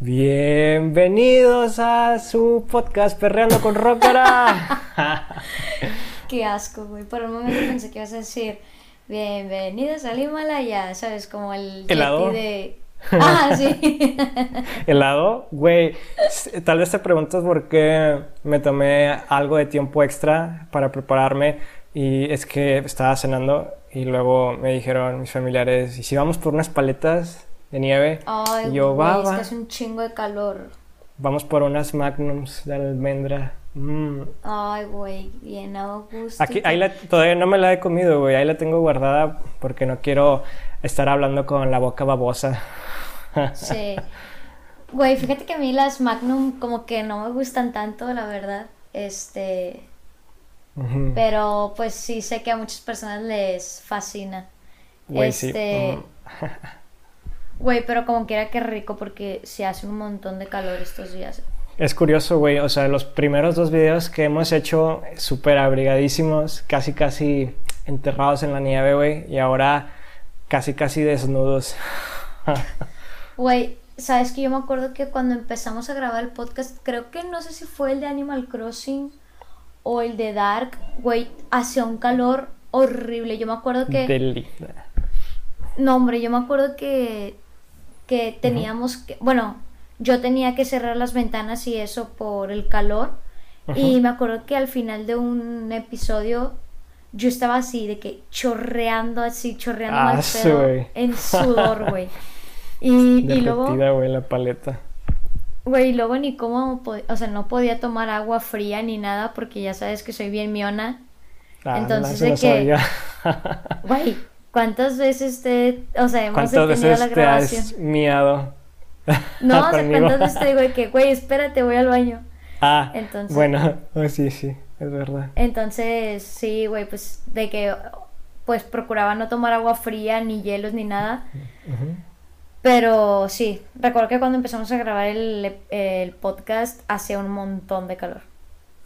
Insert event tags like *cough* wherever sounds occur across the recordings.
Bienvenidos a su podcast Perreando con Rockara. *laughs* Qué asco, güey. Por un momento pensé que ibas a decir Bienvenidos al Himalaya, ¿sabes? Como el ¿Helado? De... *laughs* Ah, sí. Helado, güey. Tal vez te preguntas por qué me tomé algo de tiempo extra para prepararme y es que estaba cenando y luego me dijeron mis familiares, ¿y si vamos por unas paletas de nieve? Ay, yo, va, es que hace un chingo de calor. Vamos por unas magnums de almendra. Mm. Ay, güey, bien a gusto. Aquí, ahí la- todavía no me la he comido, güey. Ahí la tengo guardada porque no quiero estar hablando con la boca babosa. Sí. Güey, fíjate que a mí las Magnum como que no me gustan tanto, la verdad. Este, pero pues sí sé que a muchas personas les fascina. Güey, sí. este, Ujú. Güey, pero como quiera que rico porque se hace un montón de calor estos días. Es curioso, güey. O sea, los primeros dos videos que hemos hecho súper abrigadísimos, casi casi enterrados en la nieve, güey. Y ahora casi casi desnudos. *laughs* Güey, sabes que yo me acuerdo que cuando empezamos a grabar el podcast, creo que no sé si fue el de Animal Crossing o el de Dark, güey, hacía un calor horrible. Yo me acuerdo que... Deli. No, hombre, yo me acuerdo que, que teníamos que, bueno, yo tenía que cerrar las ventanas y eso por el calor. Y me acuerdo que al final de un episodio yo estaba así, de que chorreando así, chorreando Ah, sí, pedo en *laughs* sudor, güey. Y, y luego, güey, la paleta. güey, y luego ni cómo, o sea, no podía tomar agua fría ni nada porque ya sabes que soy bien miona. Ah, Entonces, no, de que-. Güey, ¿cuántas veces te, o sea, hemos ¿Cuántas veces la te grabación? has miado? *laughs* No, o sea, conmigo? cuántas veces te digo de que, güey, espérate, voy al baño. Ah, Entonces- bueno, *laughs* oh, sí, sí, es verdad. Entonces, sí, güey, pues de que, pues procuraba no tomar agua fría, ni hielos, ni nada. Pero sí, recuerdo que cuando empezamos a grabar el, el podcast hacía un montón de calor.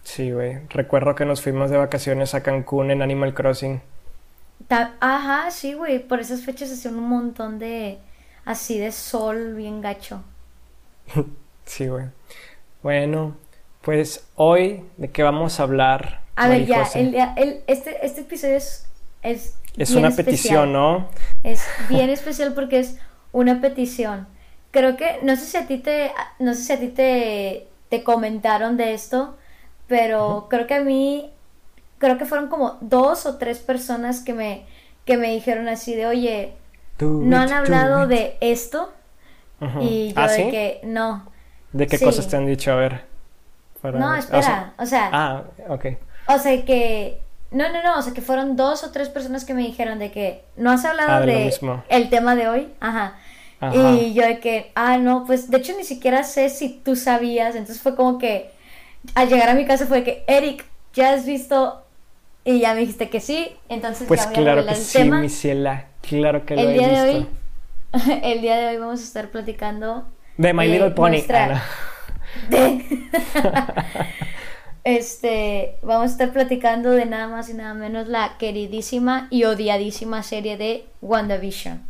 Sí, güey. Recuerdo que nos fuimos de vacaciones a Cancún en Animal Crossing. Ajá, sí, güey, por esas fechas hacía un montón de, así de sol bien gacho. *laughs* Sí, güey. Bueno, pues hoy, ¿de qué vamos a hablar? A ver, ya, el, el- este, este episodio es, es, Es bien una especial. petición, ¿no? Es bien *laughs* especial porque es una petición. Creo que, no sé si a ti te, no sé si a ti te, te comentaron de esto, pero creo que a mí, creo que fueron como dos o tres personas que me, que me dijeron así de, oye, Do no it, han do hablado de esto Ujú. y yo ¿Ah, de sí? que no. ¿De qué sí. cosas te han dicho? A ver. para- No, o sea- espera, o sea, Ah, ok. o sea que no, no, no, o sea que fueron dos o tres personas que me dijeron de que no has hablado Ah, de de mismo. el tema de hoy, ajá. Ajá. Y yo de que, ah, no, pues de hecho ni siquiera sé si tú sabías, entonces fue como que al llegar a mi casa fue que, Eric, ¿ya has visto? Y ya me dijiste que sí, entonces Pues ya voy claro que el sí, tema. mi ciela. Claro que lo el he día de visto. hoy, *laughs* el día de hoy vamos a estar platicando De My Little Pony. nuestra- Ah, *laughs* de- *laughs* este, vamos a estar platicando de nada más y nada menos la queridísima y odiadísima serie de WandaVision.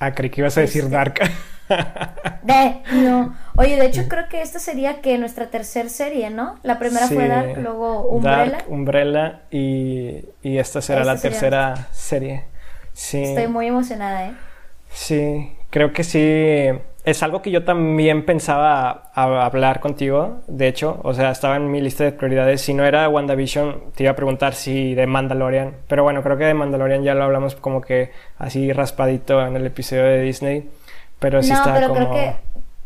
Ah, creí que ibas a decir Este- Dark. *laughs* De, no. Oye, de hecho creo que esta sería que nuestra tercera serie, ¿no? La primera fue. Dark, luego Umbrella. Dark, Umbrella y, y esta será Esta la sería tercera serie. Sí. Estoy muy emocionada, ¿eh? Sí, creo que sí. Es algo que yo también pensaba a- hablar contigo, de hecho, o sea, estaba en mi lista de prioridades. Si no era WandaVision, te iba a preguntar si de Mandalorian, pero bueno, creo que de Mandalorian ya lo hablamos como que así raspadito en el episodio de Disney, pero sí no, está pero como... creo que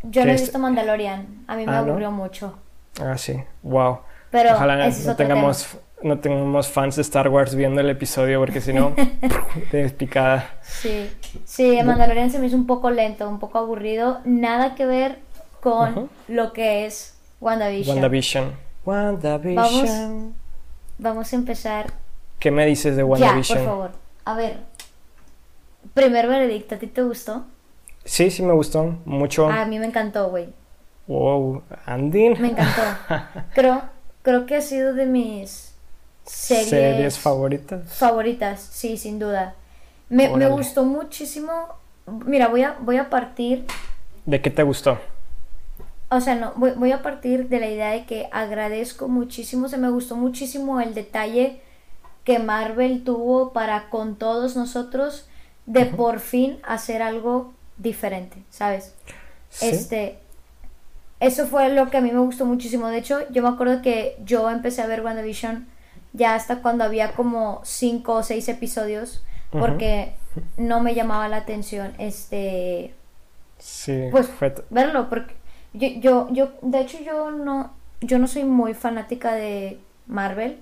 yo no he visto Mandalorian. A mí me Ah, ¿no? aburrió mucho. Ah, sí, wow. Pero Ojalá es no tengamos, no tengamos fans de Star Wars viendo el episodio, porque si no, *laughs* *laughs* te despicada. Sí, sí, Mandalorian se me hizo un poco lento, un poco aburrido. Nada que ver con lo que es WandaVision. WandaVision. WandaVision. Vamos a empezar ¿Qué me dices de ya, WandaVision? por favor. A ver, primer veredicto, ¿a ti te gustó? Sí, sí me gustó mucho. A mí me encantó, güey. Wow, Andin. Me encantó. *laughs* Creo, creo que ha sido de mis series, Series favoritas. favoritas, sí, sin duda. Me, me gustó muchísimo. Mira, voy a, voy a partir ¿De qué te gustó? o sea, no, voy, a partir de la idea de que agradezco muchísimo, o sea, me gustó muchísimo el detalle que Marvel tuvo para con todos nosotros de por fin hacer algo diferente, ¿sabes? Este, eso fue lo que a mí me gustó muchísimo. De hecho, yo me acuerdo que yo empecé a ver WandaVision ya hasta cuando había como cinco o seis episodios, porque no me llamaba la atención, este, sí, pues verlo, porque yo, yo, yo, de hecho yo no, yo no soy muy fanática de Marvel,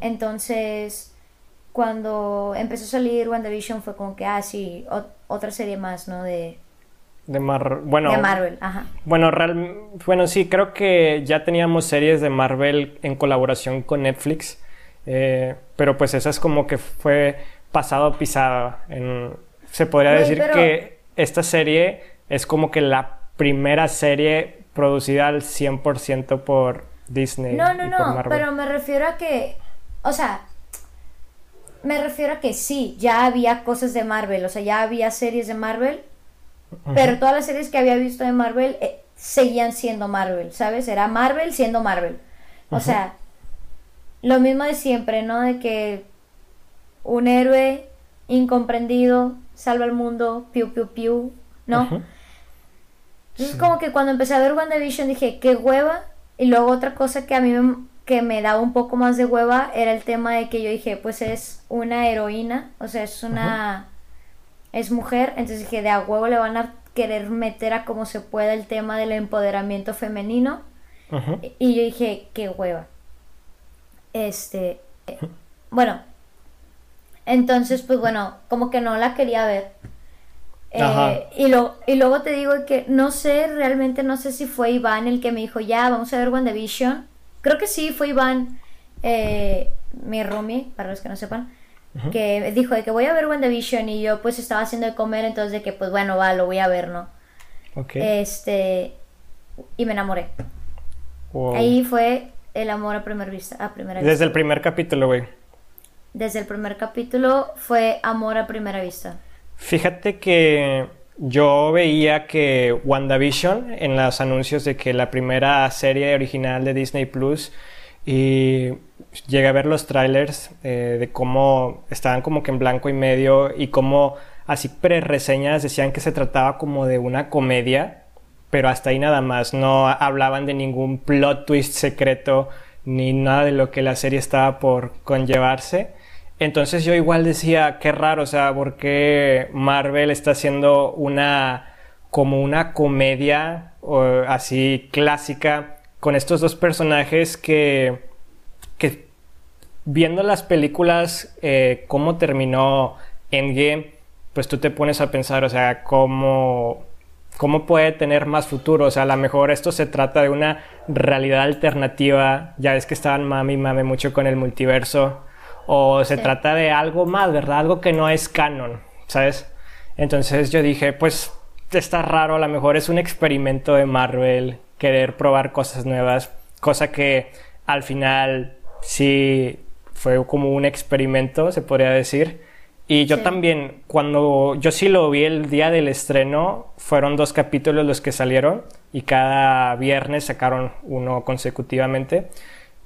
entonces cuando empezó a salir WandaVision fue como que, ah, sí, otra serie más, ¿no? De, de, Mar bueno, de Marvel, ajá. Bueno, real bueno, sí, creo que ya teníamos series de Marvel en colaboración con Netflix, eh, pero pues esa es como que fue pasado pisado. En, se podría decir que esta serie es como que la primera serie producida al 100% por Disney. No, no, no, pero me refiero a que, o sea, me refiero a que sí, ya había cosas de Marvel, o sea, ya había series de Marvel, pero todas las series que había visto de Marvel eh, seguían siendo Marvel, ¿sabes? Era Marvel siendo Marvel. O sea, lo mismo de siempre, ¿no? De que un héroe incomprendido salva al mundo, piu, piu, piu, ¿no? Entonces, como que cuando empecé a ver WandaVision dije, qué hueva. Y luego otra cosa que a mí me, que me daba un poco más de hueva era el tema de que yo dije, pues es una heroína, o sea, es una... es mujer, entonces dije, de a huevo le van a querer meter a como se pueda el tema del empoderamiento femenino. Y yo dije, qué hueva. Este... Bueno. Entonces, pues bueno, como que no la quería ver. Eh, y, lo, y luego te digo que no sé, realmente no sé si fue Iván el que me dijo, ya, vamos a ver WandaVision. Creo que sí, fue Iván, eh, mi roomie, para los que no sepan, que dijo de que voy a ver WandaVision y yo pues estaba haciendo de comer, entonces de que pues bueno, va, lo voy a ver, ¿no? Este, y me enamoré. Ahí fue el amor a primera vista. A primera Desde el primer capítulo, güey. Desde el primer capítulo fue amor a primera vista. Fíjate que yo veía que WandaVision en los anuncios de que la primera serie original de Disney Plus y llegué a ver los trailers eh, de cómo estaban como que en blanco y medio y cómo así pre-reseñas decían que se trataba como de una comedia, pero hasta ahí nada más, no hablaban de ningún plot twist secreto ni nada de lo que la serie estaba por conllevarse. Entonces yo igual decía, qué raro, o sea, ¿por qué Marvel está haciendo una como una comedia así clásica con estos dos personajes que, que viendo las películas, eh, cómo terminó Endgame, pues tú te pones a pensar, o sea, cómo, cómo puede tener más futuro. O sea, a lo mejor esto se trata de una realidad alternativa. Ya ves que estaban mami mame mucho con el multiverso o se trata de algo más, ¿verdad? Algo que no es canon, ¿sabes? Entonces yo dije, pues está raro, a lo mejor es un experimento de Marvel querer probar cosas nuevas, cosa que al final sí fue como un experimento, se podría decir. Y yo también, cuando yo sí lo vi el día del estreno, fueron dos capítulos los que salieron y cada viernes sacaron uno consecutivamente.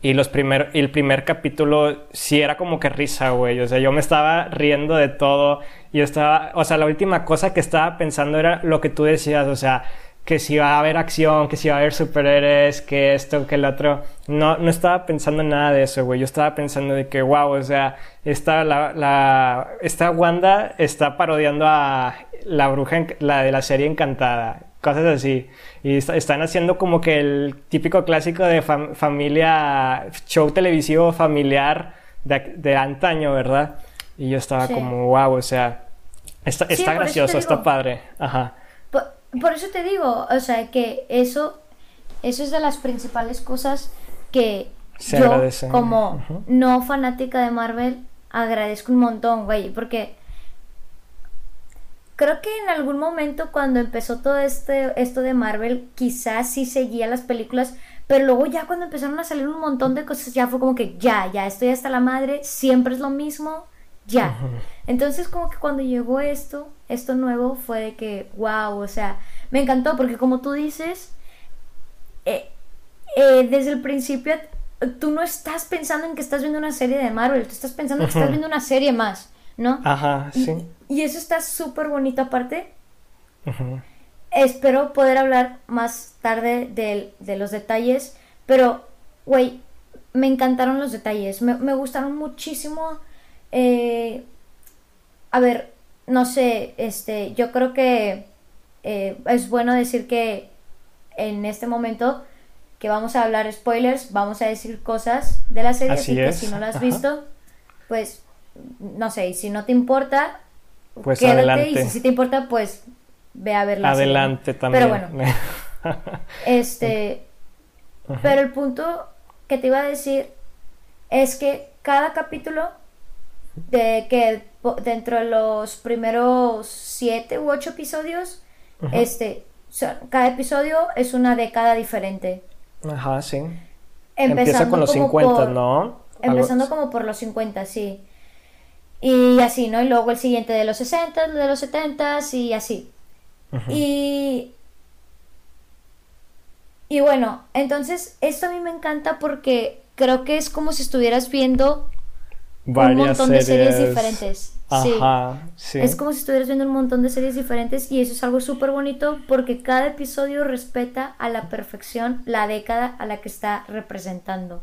Y los primer, el primer capítulo sí era como que risa, güey. O sea, yo me estaba riendo de todo. Y estaba, o sea, la última cosa que estaba pensando era lo que tú decías, o sea, que si va a haber acción, que si va a haber superhéroes, que esto, que el otro. No, no estaba pensando en nada de eso, güey. Yo estaba pensando de que, wow, o sea, esta, la, la, Wanda está parodiando a la bruja, la de la serie Encantada cosas así. Y están haciendo como que el típico clásico de familia, show televisivo familiar de, antaño, ¿verdad? Y yo estaba como, wow, o sea, está, está gracioso, está padre. Ajá. Por, eso te digo, o sea, que eso, eso es de las principales cosas que yo, como no fanática de Marvel, agradezco un montón, güey, porque creo que en algún momento cuando empezó todo este, esto de Marvel, quizás sí seguía las películas, pero luego ya cuando empezaron a salir un montón de cosas, ya fue como que ya, ya estoy hasta la madre, siempre es lo mismo, ya. Entonces como que cuando llegó esto, esto nuevo, fue de que, wow, o sea, me encantó porque como tú dices, eh, eh, desde el principio tú no estás pensando en que estás viendo una serie de Marvel, tú estás pensando en que estás viendo una serie más, ¿no? Ajá, sí. Y, eso está súper bonito aparte. Espero poder hablar más tarde de, los detalles, pero, güey, me encantaron los detalles, me, me gustaron muchísimo. Eh, a ver, no sé, este, yo creo que eh, es bueno decir que en este momento que vamos a hablar spoilers, vamos a decir cosas de la serie, así, que si no la has visto, pues no sé, y si no te importa, pues quédate, adelante. y si, te importa, pues ve a ver la Adelante también. Pero bueno, *laughs* este, pero el punto que te iba a decir es que cada capítulo de que dentro de los primeros siete u ocho episodios, este, cada episodio es una década diferente. Ajá, sí. Empieza con los 50, ¿no? Empezando como por los 50, sí. Y así, ¿no? Y luego el siguiente de los 60, de los 70 y así. Y... Y bueno, entonces esto a mí me encanta porque creo que es como si estuvieras viendo un montón de series diferentes. Ajá, sí. Es como si estuvieras viendo un montón de series diferentes y eso es algo súper bonito porque cada episodio respeta a la perfección la década a la que está representando.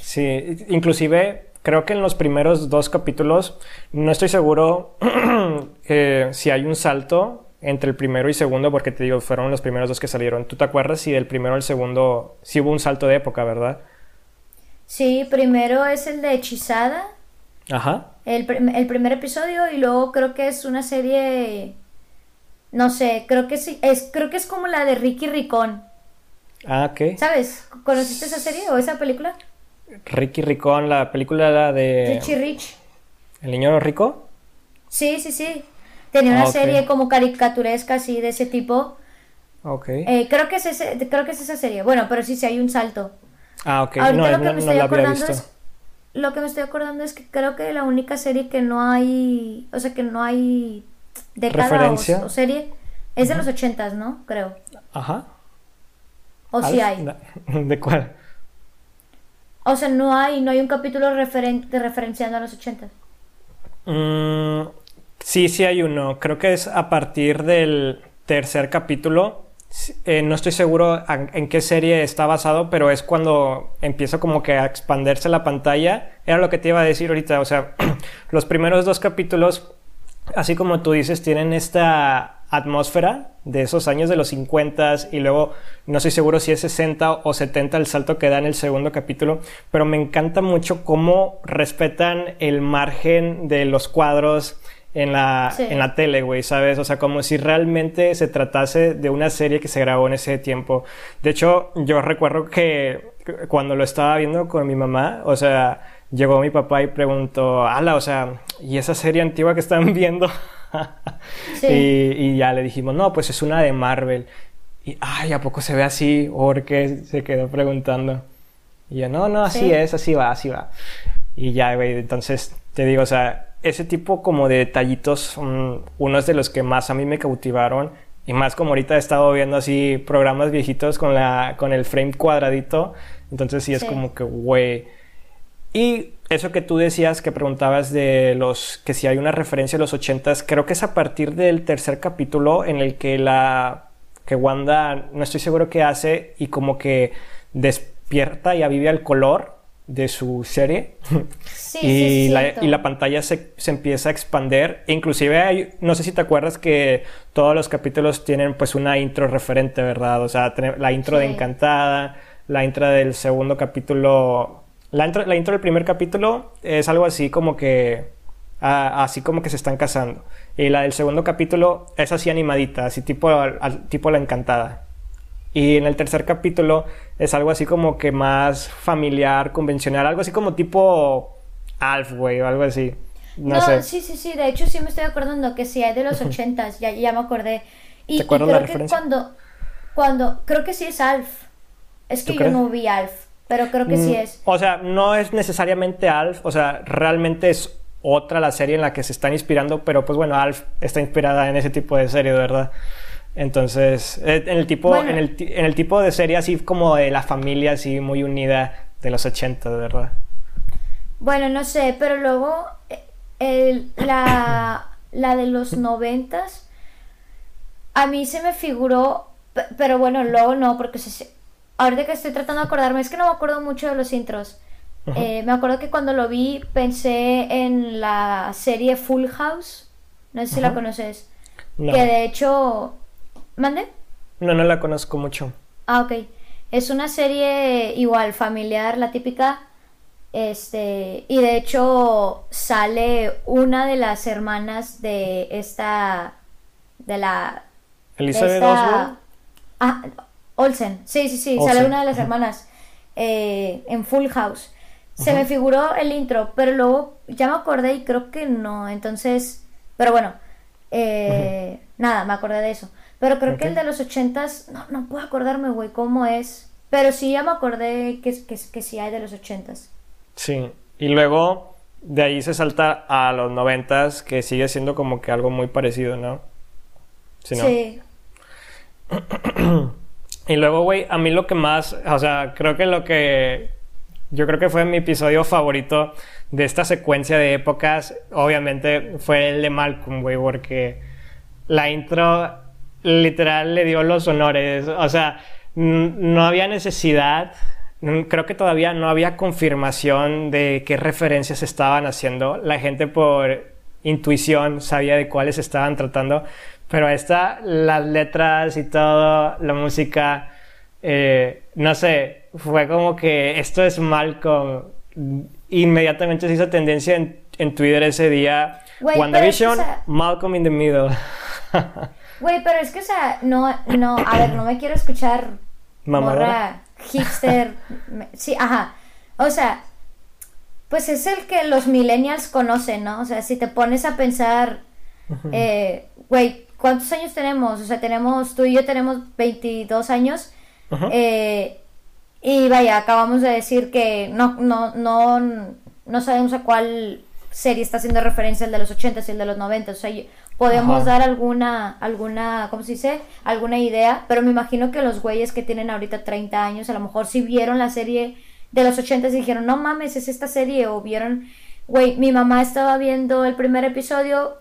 Sí, inclusive creo que en los primeros dos capítulos no estoy seguro *clears throat* si hay un salto entre el primero y segundo porque te digo, fueron los primeros dos que salieron. ¿Tú te acuerdas si del primero al segundo sí hubo un salto de época, verdad? Sí, primero es el de Hechizada Ajá. El, primer episodio y luego creo que es una serie no sé, creo que sí, es, creo que es como la de Ricky Ricón. Ah, ok. ¿Sabes? ¿Conociste esa serie o esa película? Ricky Ricón, la película de... Richie Rich. ¿El niño rico? Sí, sí, sí. Tenía una serie como caricaturesca así de ese tipo. Ok. Eh, creo, que es ese, creo que es esa serie. Bueno, pero sí, sí hay un salto. Ah, ok. no, lo que no, me estoy acordando es lo que me estoy acordando es que creo que la única serie que no hay, o sea, que no hay década o, serie es de los ochentas, ¿no? Creo. Ajá. O si hay. *laughs* ¿De cuál? O sea, no hay, no hay un capítulo referente referenciando a los ochentas. Mm, sí, sí hay uno. Creo que es a partir del tercer capítulo eh, no estoy seguro en, qué serie está basado, pero es cuando empieza como que a expandirse la pantalla. Era lo que te iba a decir ahorita, o sea, *clears throat* los primeros dos capítulos, así como tú dices, tienen esta atmósfera de esos años de los 50 y luego no estoy seguro si es 60 o 70 el salto que da en el segundo capítulo, pero me encanta mucho cómo respetan el margen de los cuadros, en la, en la tele, güey, ¿sabes? O sea, como si realmente se tratase de una serie que se grabó en ese tiempo. De hecho, yo recuerdo que cuando lo estaba viendo con mi mamá, o sea, llegó mi papá y preguntó, ala, o sea, ¿y esa serie antigua que están *laughs* viendo? Sí. y, ya le dijimos, no, pues es una de Marvel. Y, ay, ¿a poco se ve así? Porque se quedó preguntando. Y yo, no, no, así es, así va, así va. Y ya, güey, entonces te digo, o sea, ese tipo como de detallitos son unos de los que más a mí me cautivaron y más como ahorita he estado viendo así programas viejitos con la con el frame cuadradito entonces sí es como que güey y eso que tú decías que preguntabas de los que si hay una referencia a los ochentas creo que es a partir del tercer capítulo en el que la que Wanda no estoy seguro qué hace y como que despierta y aviva el color de su serie. *laughs* Y, la, y, la, pantalla se, se, empieza a expander. Inclusive hay, no sé si te acuerdas que todos los capítulos tienen pues una intro referente verdad o sea la intro de Encantada la intro del segundo capítulo la intro, la intro del primer capítulo es algo así como que así como que se están casando y la del segundo capítulo es así animadita así tipo, al, tipo la Encantada y en el tercer capítulo es algo así como que más familiar, convencional, algo así como tipo Alf, güey, o algo así. No, sé. sí, sí, sí, de hecho sí me estoy acordando que sí hay de los ochentas, ya, ya me acordé. Y, ¿Te acuerdas creo que cuando, cuando, creo que sí es Alf. Es que yo no vi Alf, pero creo que sí mm, es. O sea, no es necesariamente Alf, o sea, realmente es otra la serie en la que se están inspirando, pero pues bueno, Alf está inspirada en ese tipo de serie, ¿verdad? Entonces, eh, en el tipo, en, el, en el tipo de serie así como de la familia así muy unida de los 80, de verdad. Bueno, no sé, pero luego eh, la, la de los noventas, a mí se me figuró, pero bueno, luego no, porque se, ahorita que estoy tratando de acordarme, es que no me acuerdo mucho de los intros. Eh, me acuerdo que cuando lo vi pensé en la serie Full House, no sé si la conoces, que de hecho... ¿Mande? No, no la conozco mucho. Ah, ok. Es una serie igual, familiar, la típica. Este, y de hecho sale una de las hermanas de esta, de la... Elizabeth Oswald. Ah, Olsen, sí, sí, sí, sale una de las hermanas eh, en Full House. Se me figuró el intro, pero luego ya me acordé y creo que no, entonces, pero bueno, eh, nada, me acordé de eso. Pero creo que el de los ochentas, no, no puedo acordarme, güey, cómo es. Pero sí, ya me acordé que, que, que sí hay de los ochentas. Sí, y luego de ahí se salta a los noventas, que sigue siendo como que algo muy parecido, ¿no? Sí. *clears throat* y luego, güey, a mí lo que más, o sea, creo que lo que yo creo que fue mi episodio favorito de esta secuencia de épocas, obviamente fue el de Malcolm, güey, porque la intro literal le dio los honores, o sea, no había necesidad Creo que todavía no había confirmación de qué referencias estaban haciendo. La gente por intuición sabía de cuáles estaban tratando, pero esta, las letras y todo, la música, eh, no sé, fue como que esto es Malcolm. Inmediatamente se hizo tendencia en, Twitter ese día. WandaVision, Malcolm in the Middle. Güey, pero es que, o sea, no, no, a ver, no me quiero escuchar. Mamá hipster. sí, ajá. O sea, pues es el que los millennials conocen, ¿no? O sea, si te pones a pensar, eh, güey, ¿cuántos años tenemos? O sea, tenemos, tú y yo tenemos 22 años. Eh, y vaya, acabamos de decir que no, no, no, no sabemos a cuál serie está haciendo referencia el de los 80 y el de los 90. O sea, podemos dar alguna, alguna, ¿cómo se dice? Alguna idea, pero me imagino que los güeyes que tienen ahorita 30 años, a lo mejor si vieron la serie de los 80 y dijeron, no mames, es esta serie, o vieron, güey, mi mamá estaba viendo el primer episodio,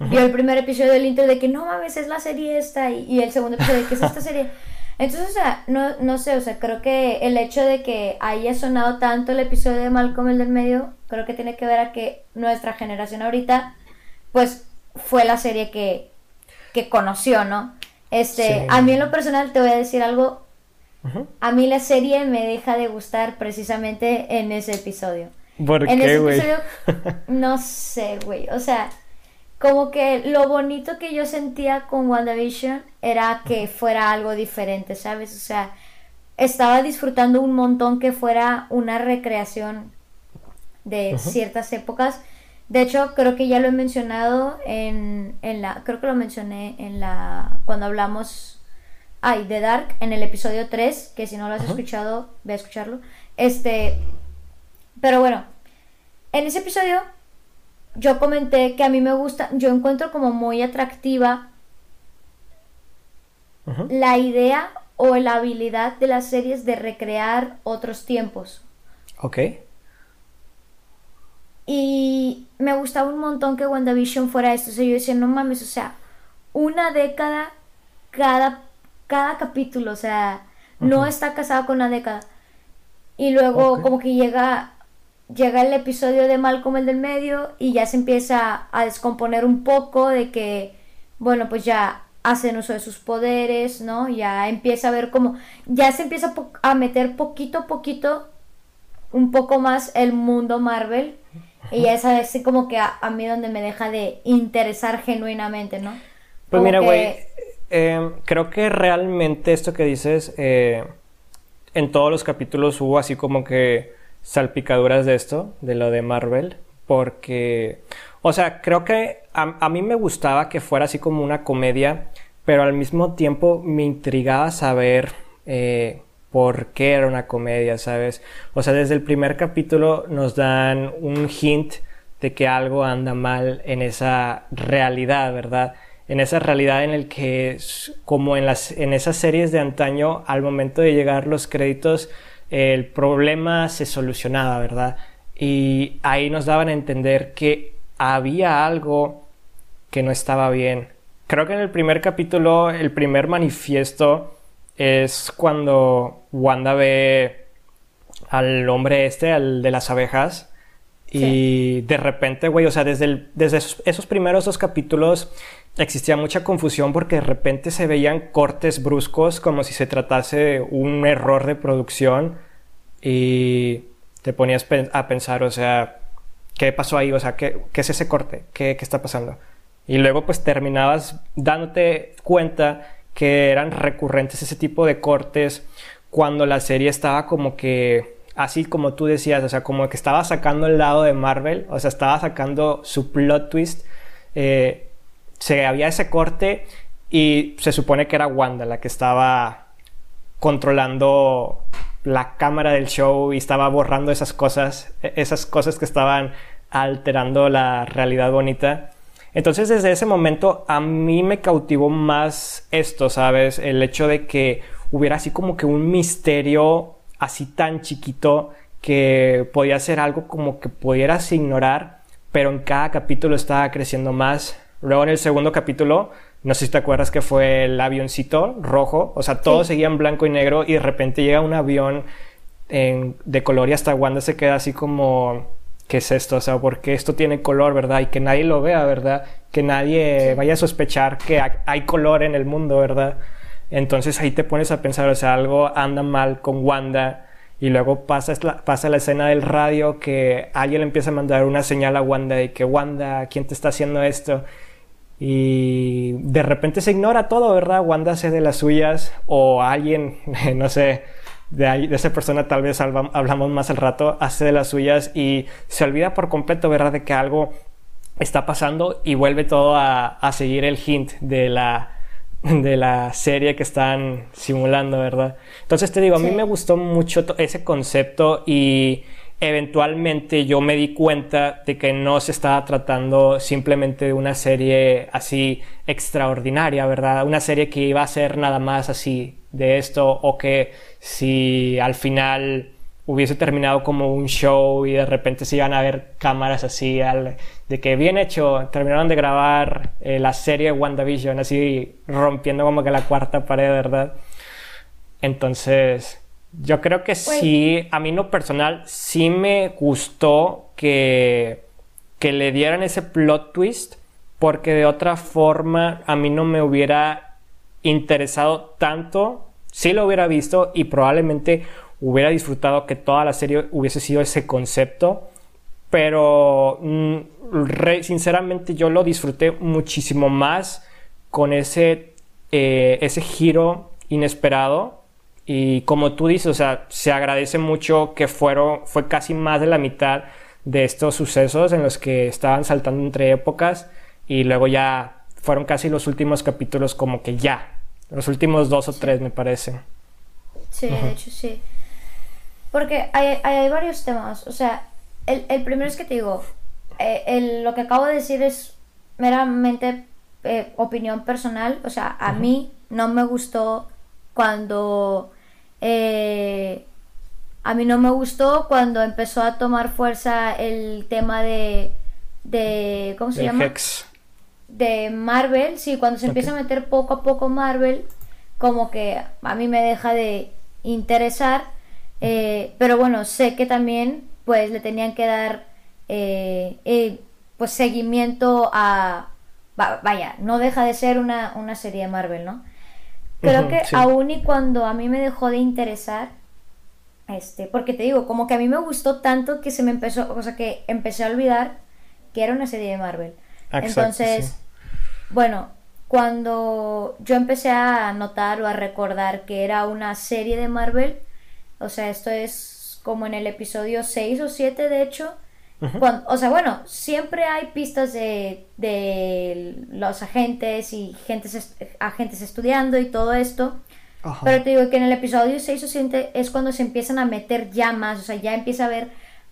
vio el primer episodio del intro de que no mames, es la serie esta, y, y el segundo episodio de que es esta serie. Entonces, o sea, no, no sé, o sea, creo que el hecho de que haya sonado tanto el episodio de Malcolm el del medio, creo que tiene que ver a que nuestra generación ahorita pues fue la serie que, que conoció, ¿no? Este, a mí en lo personal te voy a decir algo. A mí la serie me deja de gustar precisamente en ese episodio. ¿Por en ese episodio, *laughs* no sé, güey. O sea, como que lo bonito que yo sentía con WandaVision era que fuera algo diferente, ¿sabes? O sea, estaba disfrutando un montón que fuera una recreación de ciertas épocas de hecho, creo que ya lo he mencionado en, en la. Creo que lo mencioné en la. Cuando hablamos. Ay, de Dark, en el episodio 3, que si no lo has escuchado, ve a escucharlo. Este. Pero bueno, en ese episodio yo comenté que a mí me gusta, yo encuentro como muy atractiva la idea o la habilidad de las series de recrear otros tiempos. Ok. Y me gustaba un montón que WandaVision fuera esto. O sea, yo decía, no mames, o sea, una década cada, cada capítulo, o sea, no está casado con una década. Y luego como que llega, llega el episodio de Malcolm el del medio y ya se empieza a descomponer un poco de que, bueno, pues ya hacen uso de sus poderes, ¿no? Ya empieza a ver como, ya se empieza a meter poquito a poquito un poco más el mundo Marvel y ya es así como que a, mí donde me deja de interesar genuinamente, ¿no? Pues mira, güey, em, creo que realmente esto que dices, eh, en todos los capítulos hubo así como que salpicaduras de esto, de lo de Marvel, porque, o sea, creo que a, mí me gustaba que fuera así como una comedia, pero al mismo tiempo me intrigaba saber... Eh, por qué era una comedia, ¿sabes? O sea, desde el primer capítulo nos dan un hint de que algo anda mal en esa realidad, ¿verdad? en esa realidad en el que, como en, las, en esas series de antaño, al momento de llegar los créditos, el problema se solucionaba, ¿verdad? Y ahí nos daban a entender que había algo que no estaba bien. Creo que en el primer capítulo, el primer manifiesto es cuando Wanda ve al hombre este, al de las abejas, y de repente, güey, o sea, desde, desde esos, primeros dos capítulos existía mucha confusión porque de repente se veían cortes bruscos como si se tratase de un error de producción y te ponías a pensar, o sea, ¿qué pasó ahí? O sea, ¿qué, qué es ese corte? ¿Qué, ¿Qué está pasando? Y luego pues terminabas dándote cuenta que eran recurrentes ese tipo de cortes cuando la serie estaba como que así como tú decías, o sea, como que estaba sacando el lado de Marvel, o sea, estaba sacando su plot twist, eh, se había ese corte y se supone que era Wanda la que estaba controlando la cámara del show y estaba borrando esas cosas, e-, esas cosas que estaban alterando la realidad bonita. Entonces desde ese momento a mí me cautivó más esto, ¿sabes? El hecho de que hubiera así como que un misterio así tan chiquito que podía ser algo como que pudieras ignorar, pero en cada capítulo estaba creciendo más. Luego en el segundo capítulo, no sé si te acuerdas que fue el avioncito rojo, o sea, todo seguía en blanco y negro y de repente llega un avión de color y hasta Wanda se queda así como, ¿qué es esto? O sea, porque esto tiene color, verdad? Y que nadie lo vea, ¿verdad? Que nadie vaya a sospechar que hay color en el mundo, ¿verdad? Entonces ahí te pones a pensar, o sea, algo anda mal con Wanda y luego pasa la, pasa la escena del radio que alguien le empieza a mandar una señal a Wanda de que Wanda, ¿quién te está haciendo esto? Y de repente se ignora todo, ¿verdad? Wanda hace de las suyas o alguien, *laughs* no sé, de, de esa persona tal vez hablamos más al rato, hace de las suyas y se olvida por completo, ¿verdad? De que algo está pasando y vuelve todo a, a seguir el hint de la *laughs* de la serie que están simulando, ¿verdad? Entonces te digo, a mí me gustó mucho ese concepto y eventualmente yo me di cuenta de que no se estaba tratando simplemente de una serie así extraordinaria, ¿verdad? Una serie que iba a ser nada más así de esto o que si al final hubiese terminado como un show y de repente se iban a ver cámaras así de que bien hecho, terminaron de grabar eh, la serie WandaVision así rompiendo como que la cuarta pared, ¿verdad? Entonces, yo creo que pues sí, a mí no personal, sí me gustó que, que le dieran ese plot twist porque de otra forma a mí no me hubiera interesado tanto, sí lo hubiera visto y probablemente hubiera disfrutado que toda la serie hubiese sido ese concepto, pero mm, sinceramente yo lo disfruté muchísimo más con ese, eh, ese giro inesperado y como tú dices, o sea, se agradece mucho que fueron, fue casi más de la mitad de estos sucesos en los que estaban saltando entre épocas y luego ya fueron casi los últimos capítulos como que ya, los últimos dos o tres me parece. Sí, de hecho sí. Porque hay, hay, varios temas. O sea, el, el, primero es que te digo, eh, el, lo que acabo de decir es meramente eh, opinión personal. O sea, a mí no me gustó cuando... Eh, a mí no me gustó cuando empezó a tomar fuerza el tema de... de ¿Cómo se llama? De Marvel. Sí, cuando se empieza a meter poco a poco Marvel, como que a mí me deja de interesar eh, pero bueno, sé que también pues le tenían que dar eh, eh, pues seguimiento a... vaya, no deja de ser una, una serie de Marvel, ¿no? Creo que aún y cuando a mí me dejó de interesar, este, porque te digo, como que a mí me gustó tanto que se me empezó, o sea, que empecé a olvidar que era una serie de Marvel. Entonces, bueno, cuando yo empecé a notar o a recordar que era una serie de Marvel, o sea, esto es como en el episodio 6 o 7, de hecho. O sea, bueno, siempre hay pistas de, de los agentes y gentes, agentes estudiando y todo esto. Pero te digo que en el episodio 6 o 7 es cuando se empiezan a meter ya más, o sea, ya empieza a haber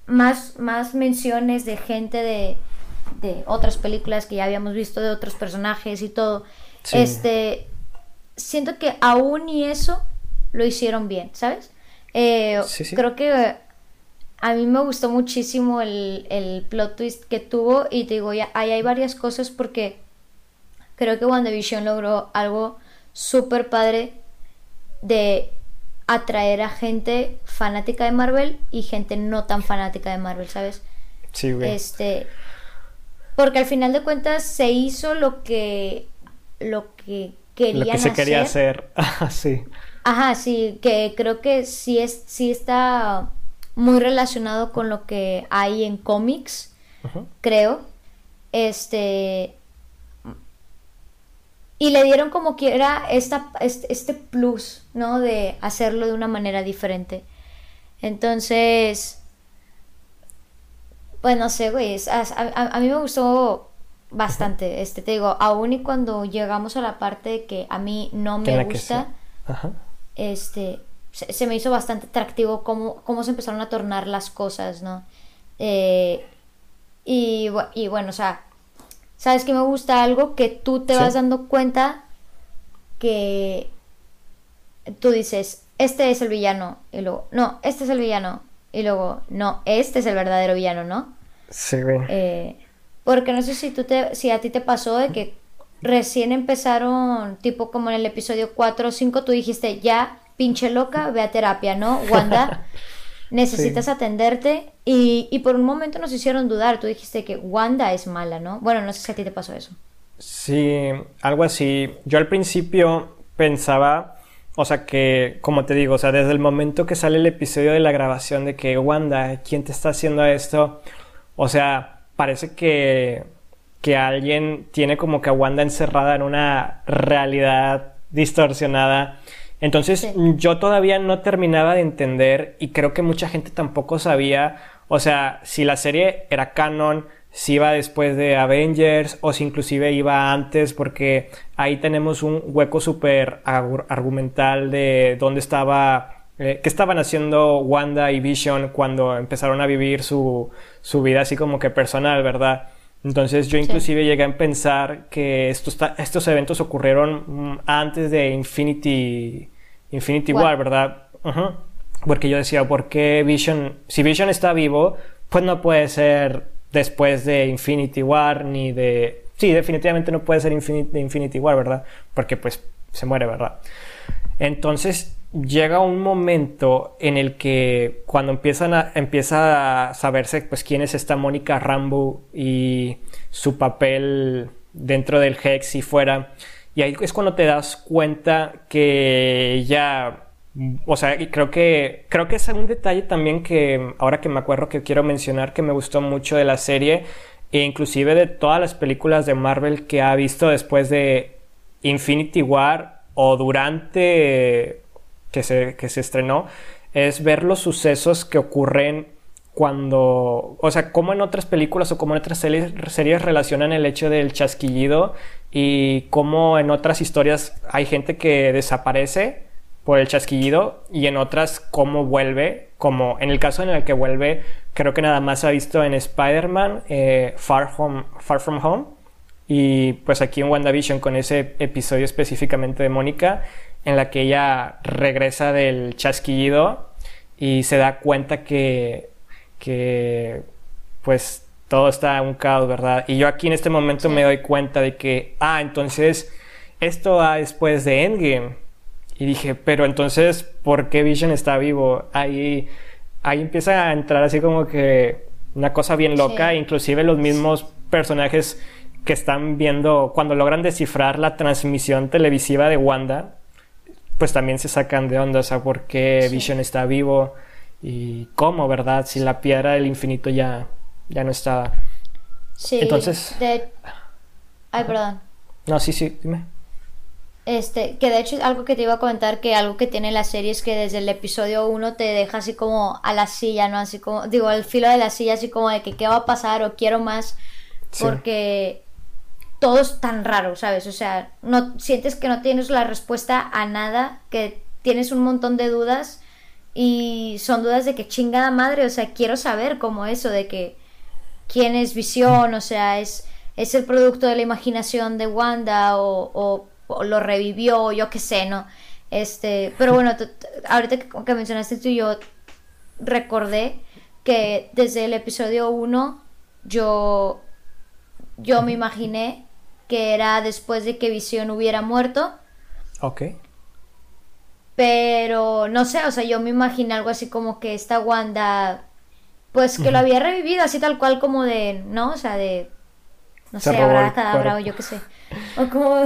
más, más menciones de gente de, de otras películas que ya habíamos visto de otros personajes y todo. Este, siento que aún y eso lo hicieron bien, ¿sabes? Eh, creo que a mí me gustó muchísimo el, el, plot twist que tuvo y te digo, ya, ahí hay varias cosas porque creo que WandaVision logró algo súper padre de atraer a gente fanática de Marvel y gente no tan fanática de Marvel, ¿sabes? Sí, güey. Este, porque al final de cuentas se hizo lo que lo que querían Lo que se quería hacer, *laughs* sí. Ajá, sí, que creo que sí es sí está muy relacionado con lo que hay en cómics, creo. Este y le dieron como quiera esta, este, este, plus, ¿no? De hacerlo de una manera diferente. Entonces, pues no sé, güey, a, mí me gustó bastante, este, te digo, aún y cuando llegamos a la parte que a mí no me gusta, este, se, me hizo bastante atractivo cómo, cómo se empezaron a tornar las cosas, ¿no? Eh, y, y bueno, o sea, ¿Sabes que me gusta algo? Que tú te vas dando cuenta que tú dices, este es el villano, y luego, no, este es el villano, y luego, no, este es el verdadero villano, ¿no? Sí, güey. Eh, porque no sé si, tú te, si a ti te pasó de que recién empezaron, tipo como en el episodio 4 o 5, tú dijiste, ya, pinche loca, ve a terapia, ¿no? Wanda, *laughs* necesitas atenderte y, por un momento nos hicieron dudar, tú dijiste que Wanda es mala, ¿no? Bueno, no sé si a ti te pasó eso. Sí, algo así. Yo al principio pensaba, o sea que, como te digo, o sea, desde el momento que sale el episodio de la grabación de que Wanda, ¿quién te está haciendo esto? O sea, parece que, que alguien tiene como que a Wanda encerrada en una realidad distorsionada entonces yo todavía no terminaba de entender y creo que mucha gente tampoco sabía, o sea, si la serie era canon, si iba después de Avengers o si inclusive iba antes porque ahí tenemos un hueco súper argumental de dónde estaba, eh, qué estaban haciendo Wanda y Vision cuando empezaron a vivir su, su vida así como que personal, ¿verdad? Entonces yo inclusive llegué a pensar que estos, estos eventos ocurrieron mm, antes de Infinity, Infinity War, ¿verdad? Porque yo decía, ¿por qué Vision? Si Vision está vivo, pues no puede ser después de Infinity War ni de... Sí, definitivamente no puede ser Infinity, Infinity War, ¿verdad? Porque pues se muere, ¿verdad? Entonces llega un momento en el que cuando empiezan a, empieza a saberse pues quién es esta Mónica Rambo y su papel dentro del Hex y fuera y ahí es cuando te das cuenta que ya o sea, creo que creo que es un detalle también que ahora que me acuerdo que quiero mencionar que me gustó mucho de la serie e inclusive de todas las películas de Marvel que ha visto después de Infinity War o durante que se, que se estrenó, es ver los sucesos que ocurren cuando, o sea, como en otras películas o como en otras series, relacionan el hecho del chasquillido y cómo en otras historias hay gente que desaparece por el chasquillido y en otras cómo vuelve, como en el caso en el que vuelve, creo que nada más ha visto en Spider-Man, eh, Far, Far From Home, y pues aquí en WandaVision con ese episodio específicamente de Mónica, en la que ella regresa del chasquillido y se da cuenta que, que pues todo está un caos, ¿verdad? Y yo aquí en este momento me doy cuenta de que, ah, entonces esto va después de Endgame. Y dije, pero entonces, ¿por qué Vision está vivo? Ahí, ahí empieza a entrar así como que una cosa bien loca, inclusive los mismos personajes que están viendo, cuando logran descifrar la transmisión televisiva de Wanda, pues también se sacan de onda, o sea, por qué Vision está vivo y cómo, ¿verdad? Si la piedra del infinito ya, ya no está. Sí. Entonces. Ay, perdón. No, sí, sí, dime. Este, que de hecho es algo que te iba a comentar, que algo que tiene la serie es que desde el episodio 1 te deja así como a la silla, ¿no? Así como, digo, al filo de la silla, así como de que qué va a pasar o quiero más, porque todo es tan raro, ¿sabes? O sea, no sientes que no tienes la respuesta a nada, que tienes un montón de dudas y son dudas de que chingada madre, o sea, quiero saber cómo eso, de que quién es Visión, o sea, es, es el producto de la imaginación de Wanda o, lo revivió, yo qué sé, ¿no? Este, pero bueno, ahorita que, mencionaste tú yo recordé que desde el episodio 1 yo, yo me imaginé que era después de que Visión hubiera muerto. Ok. Pero no sé, o sea, yo me imaginé algo así como que esta Wanda, pues que lo había revivido, así tal cual como de, ¿no? O sea, de, no sé, habrá cadabra o yo qué sé. O como,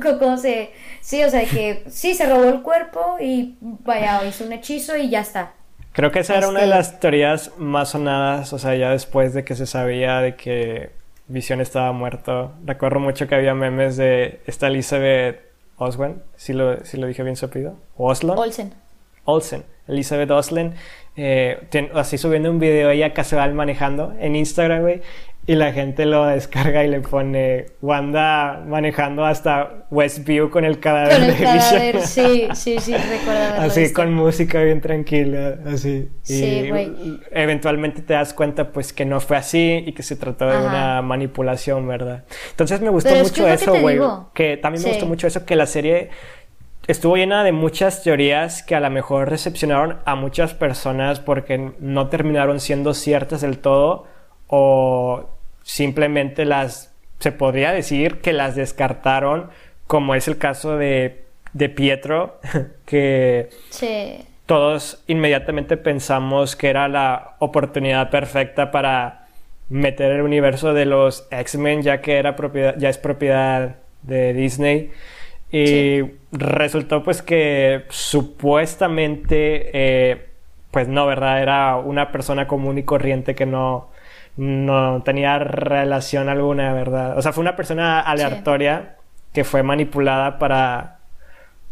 *laughs* como se, sí, o sea, que sí, se robó el cuerpo y vaya, hizo un hechizo y ya está. Creo que esa era una de este las teorías más sonadas, o sea, ya después de que se sabía de que Visión estaba muerto. Recuerdo mucho que había memes de esta Elizabeth Oswen, si lo, si lo dije bien su apellido. Oslon. Olsen. Olsen. Elizabeth Oslen. Eh, así subiendo un video ella casual manejando en Instagram, güey. Y la gente lo descarga y le pone Wanda manejando hasta Westview con el cadáver con el cadáver, sí, sí, sí, *laughs* recuerdo Así con música bien tranquila, así. Sí, güey. Eventualmente te das cuenta pues que no fue así y que se trató de una manipulación, ¿verdad? Entonces me gustó mucho eso, güey. Que, también me gustó mucho eso que la serie estuvo llena de muchas teorías que a lo mejor recepcionaron a muchas personas porque no terminaron siendo ciertas del todo o simplemente las, se podría decir que las descartaron, como es el caso de, de Pietro, *laughs* que todos inmediatamente pensamos que era la oportunidad perfecta para meter el universo de los X-Men, ya que era propiedad, ya es propiedad de Disney. Y resultó pues que supuestamente, eh, pues no, ¿verdad? Era una persona común y corriente que no, no tenía relación alguna, ¿verdad? O sea, fue una persona aleatoria que fue manipulada para,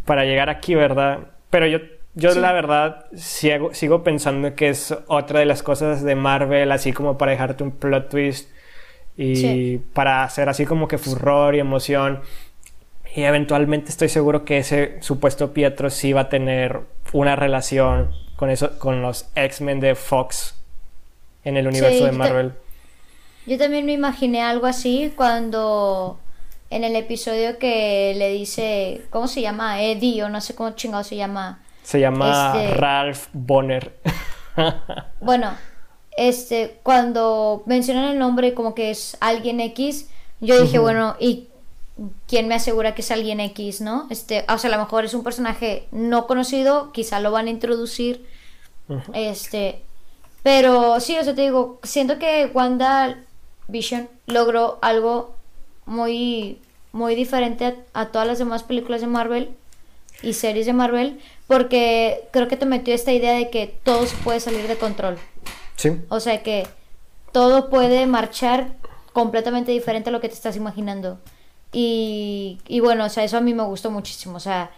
para llegar aquí, ¿verdad? Pero yo, yo la verdad sigo, sigo pensando que es otra de las cosas de Marvel, así como para dejarte un plot twist y para hacer así como que furor y emoción. Y eventualmente estoy seguro que ese supuesto Pietro sí va a tener una relación con eso, con los X-Men de Fox en el universo de Marvel. Yo también me imaginé algo así cuando en el episodio que le dice, ¿cómo se llama? Eddie o no sé cómo chingado se llama. Se llama este Ralph Bonner. *laughs* bueno, este, cuando mencionan el nombre como que es alguien X, yo dije, bueno, ¿y quién me asegura que es alguien X, no? Este, o sea, a lo mejor es un personaje no conocido, quizá lo van a introducir. Este, pero sí, o sea, te digo, siento que Wanda Vision logró algo muy, muy diferente a, todas las demás películas de Marvel y series de Marvel, porque creo que te metió esta idea de que todo se puede salir de control. Sí. O sea que todo puede marchar completamente diferente a lo que te estás imaginando. Y, y bueno, o sea, eso a mí me gustó muchísimo. O sea,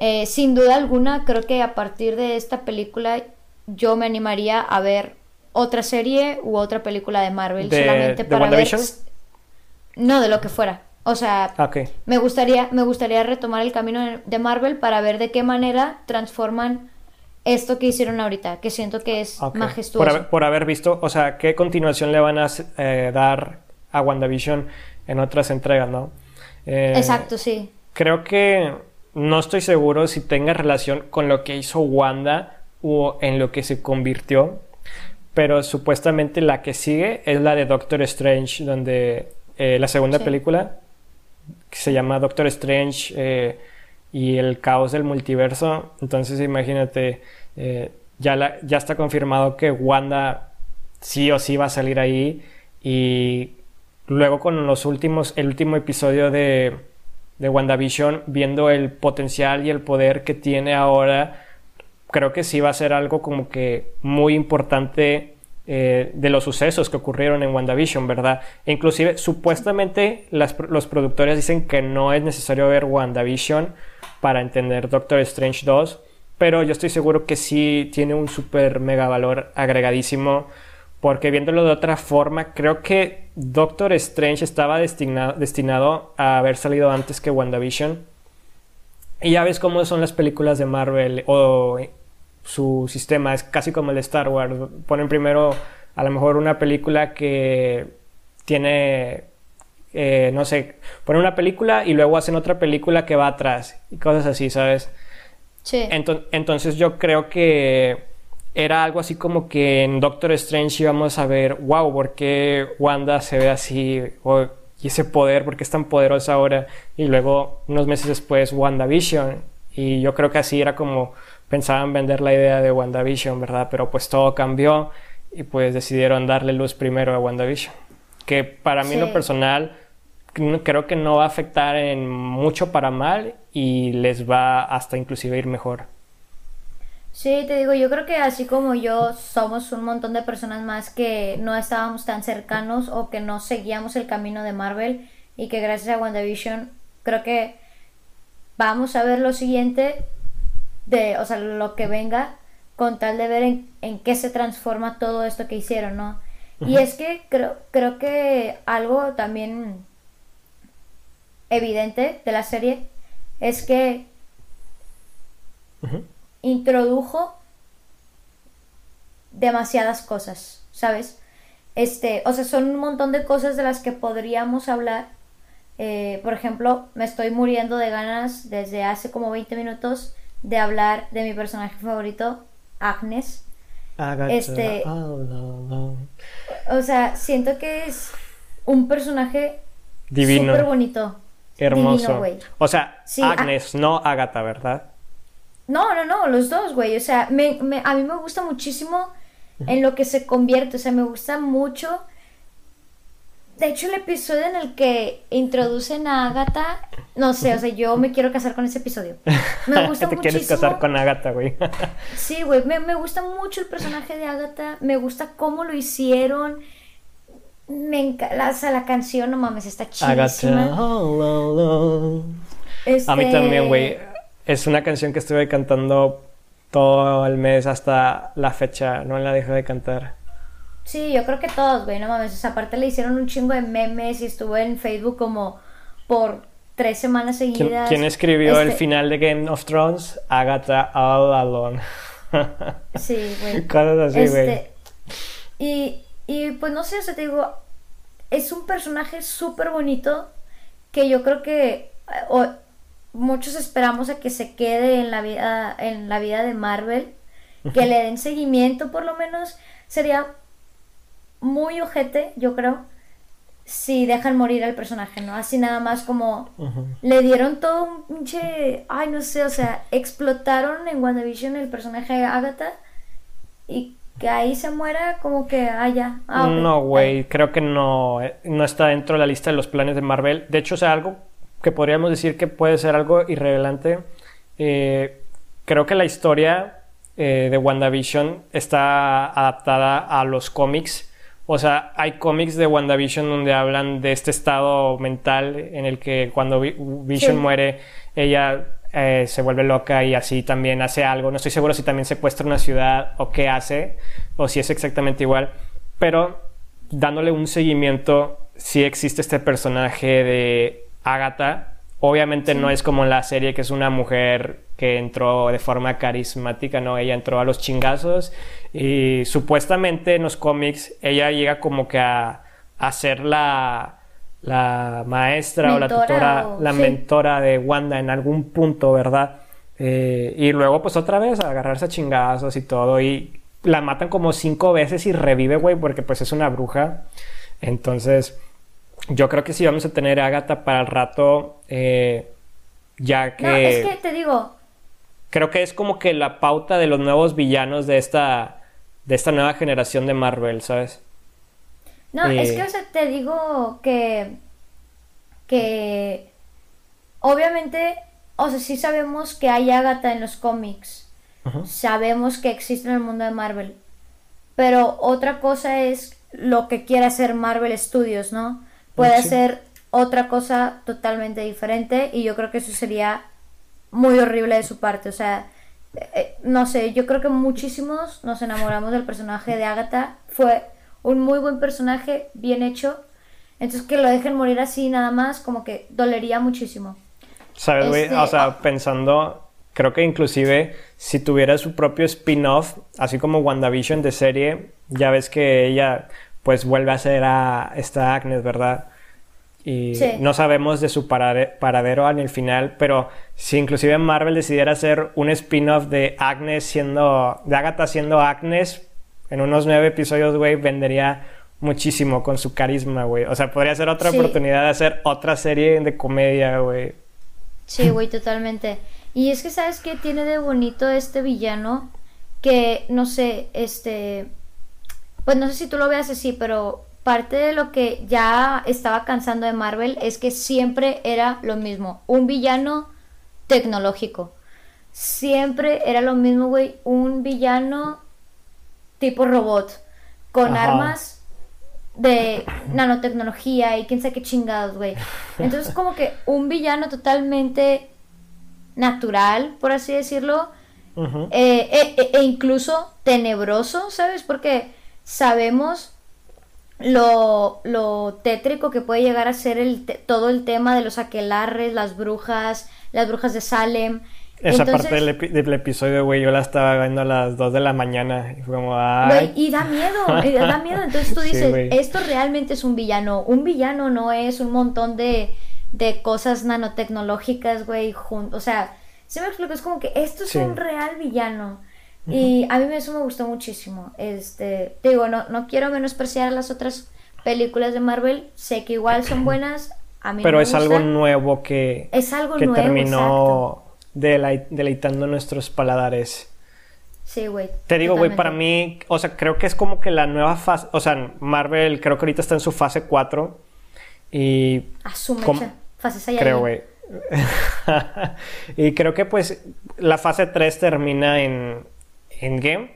eh, sin duda alguna, creo que a partir de esta película yo me animaría a ver otra serie u otra película de Marvel solamente para ver no de lo que fuera. O sea me gustaría me gustaría retomar el camino de Marvel para ver de qué manera transforman esto que hicieron ahorita que siento que es majestuoso. Por haber, visto o sea qué continuación le van a eh, dar a WandaVision en otras entregas no eh, exacto sí. creo que no estoy seguro si tenga relación con lo que hizo Wanda o en lo que se convirtió pero supuestamente la que sigue es la de Doctor Strange, donde eh, la segunda película, que se llama Doctor Strange eh, y el caos del multiverso. Entonces imagínate, eh, ya, ya está confirmado que Wanda sí o sí va a salir ahí y luego con los últimos, el último episodio de, de WandaVision, viendo el potencial y el poder que tiene ahora creo que sí va a ser algo como que muy importante eh, de los sucesos que ocurrieron en WandaVision, ¿verdad? E inclusive, supuestamente los productores dicen que no es necesario ver WandaVision para entender Doctor Strange 2, pero yo estoy seguro que sí tiene un super mega valor agregadísimo, porque viéndolo de otra forma, creo que Doctor Strange estaba destinado, destinado a haber salido antes que WandaVision. Y ya ves cómo son las películas de Marvel o su sistema es casi como el de Star Wars. Ponen primero a lo mejor una película que tiene, eh, no sé, ponen una película y luego hacen otra película que va atrás y cosas así, ¿sabes? Sí. entonces yo creo que era algo así como que en Doctor Strange íbamos a ver, wow, ¿por qué Wanda se ve así? Y ese poder, ¿por qué es tan poderosa ahora? Y luego, unos meses después, WandaVision. Y yo creo que así era como pensaban vender la idea de WandaVision, ¿verdad? Pero pues todo cambió y pues decidieron darle luz primero a WandaVision. Que para mí, lo personal, creo que no va a afectar en mucho para mal y les va hasta inclusive ir mejor. Sí, te digo, yo creo que así como yo somos un montón de personas más que no estábamos tan cercanos o que no seguíamos el camino de Marvel y que gracias a WandaVision creo que vamos a ver lo siguiente de, o sea, lo que venga con tal de ver en, qué se transforma todo esto que hicieron, ¿no? Y es que creo, creo que algo también evidente de la serie es que introdujo demasiadas cosas, ¿sabes? Este, o sea, son un montón de cosas de las que podríamos hablar. Eh, por ejemplo, me estoy muriendo de ganas desde hace como 20 minutos de hablar de mi personaje favorito, Agnes. Este, o sea, siento que es un personaje divino, súper bonito, hermoso. o sea, Agnes, no Agatha, ¿verdad? No, no, no, los dos, güey. O sea, me, a mí me gusta muchísimo en lo que se convierte. O sea, me gusta mucho. De hecho, el episodio en el que introducen a Agatha, no sé, o sea, yo me quiero casar con ese episodio. Me *laughs* gusta ¿Te quieres casar con Agatha, güey? *laughs* sí, güey, me, me, gusta mucho el personaje de Agatha, me gusta cómo lo hicieron. Me encanta, o la canción, no mames, está chidísima. Agatha, A mí también, güey es una canción que estuve cantando todo el mes hasta la fecha, no la dejé de cantar. Sí, yo creo que todos, güey, no mames. aparte le hicieron un chingo de memes y estuvo en Facebook como por tres semanas seguidas. ¿Quién, escribió el este final de Game of Thrones? Agatha All Alone. *laughs* sí, güey. Cosas así, güey. Este, y, y pues no sé, o sea, te digo, es un personaje súper bonito que yo creo que muchos esperamos a que se quede en la vida, en la vida de Marvel, que le den seguimiento por lo menos, sería muy ojete, yo creo, si dejan morir al personaje, ¿no? Así nada más como le dieron todo un pinche, ay, no sé, o sea, explotaron en WandaVision el personaje de Agatha y que ahí se muera como que haya. Ah, no, güey, creo que no, eh, no está dentro de la lista de los planes de Marvel. De hecho, o sea, algo que podríamos decir que puede ser algo irrelevante. Eh, creo que la historia eh, de WandaVision está adaptada a los cómics. O sea, hay cómics de WandaVision donde hablan de este estado mental en el que cuando Vision muere, ella eh, se vuelve loca y así también hace algo. No estoy seguro si también secuestra una ciudad o qué hace, o si es exactamente igual. Pero dándole un seguimiento, sí existe este personaje de Agatha, obviamente no es como en la serie que es una mujer que entró de forma carismática, no, ella entró a los chingazos y supuestamente en los cómics ella llega como que a, ser la, la maestra o la tutora, la mentora de Wanda en algún punto, ¿verdad? Eh, y luego pues otra vez a agarrarse a chingazos y todo y la matan como cinco veces y revive, güey, porque pues es una bruja. Entonces yo creo que sí vamos a tener a Agatha para el rato, eh, ya que... No, es que te digo... Creo que es como que la pauta de los nuevos villanos de esta, de esta nueva generación de Marvel, ¿sabes? No, es eh, que o sea, te digo que... que... Obviamente, o sea, sí sabemos que hay Agatha en los cómics. Sabemos que existe en el mundo de Marvel. Pero otra cosa es lo que quiere hacer Marvel Studios, ¿no? Puede hacer otra cosa totalmente diferente y yo creo que eso sería muy horrible de su parte. O sea, eh, eh, no sé, yo creo que muchísimos nos enamoramos del personaje de Agatha. Fue un muy buen personaje, bien hecho. Entonces que lo dejen morir así nada más, como que dolería muchísimo. ¿Sabes, güey? o sea, este, ah. pensando creo que inclusive si tuviera su propio spin-off, así como WandaVision de serie, ya ves que ella pues vuelve a ser a esta Agnes, ¿verdad? Y no sabemos de su paradero en el final, pero si inclusive Marvel decidiera hacer un spin-off de Agnes siendo, de Agatha siendo Agnes, en unos nueve episodios, güey, vendería muchísimo con su carisma, güey. O sea, podría ser otra oportunidad de hacer otra serie de comedia, güey. Sí, güey, totalmente. Y es que, ¿sabes qué tiene de bonito este villano? Que, no sé, este... Pues no sé si tú lo veas así, pero parte de lo que ya estaba cansando de Marvel es que siempre era lo mismo. Un villano tecnológico. Siempre era lo mismo, güey. Un villano tipo robot. Con armas de nanotecnología y quién sabe qué chingados, güey. Entonces, como que un villano totalmente natural, por así decirlo, eh, eh, e, e, incluso tenebroso, ¿sabes? Porque sabemos lo, lo tétrico que puede llegar a ser el todo el tema de los aquelarres, las brujas, las brujas de Salem. Esa parte del, del, episodio, güey, yo la estaba viendo a las 2 de la mañana y fue como, ay. y da miedo, y da miedo. Entonces tú *laughs* dices, esto realmente es un villano. Un villano no es un montón de, de cosas nanotecnológicas, güey, o sea, se me explico, es como que esto es un real villano. Y a mí eso me gustó muchísimo. Este, te digo, no, no quiero menospreciar a las otras películas de Marvel, sé que igual son buenas. A mí Pero es algo nuevo que, es algo que terminó deleitando nuestros paladares. Sí, güey. Te digo, güey, para mí, o sea, creo que es como que la nueva fase, o sea, Marvel creo que ahorita está en su fase 4 y... Asume, allá. Creo, güey. *laughs* y creo que pues la fase 3 termina en Endgame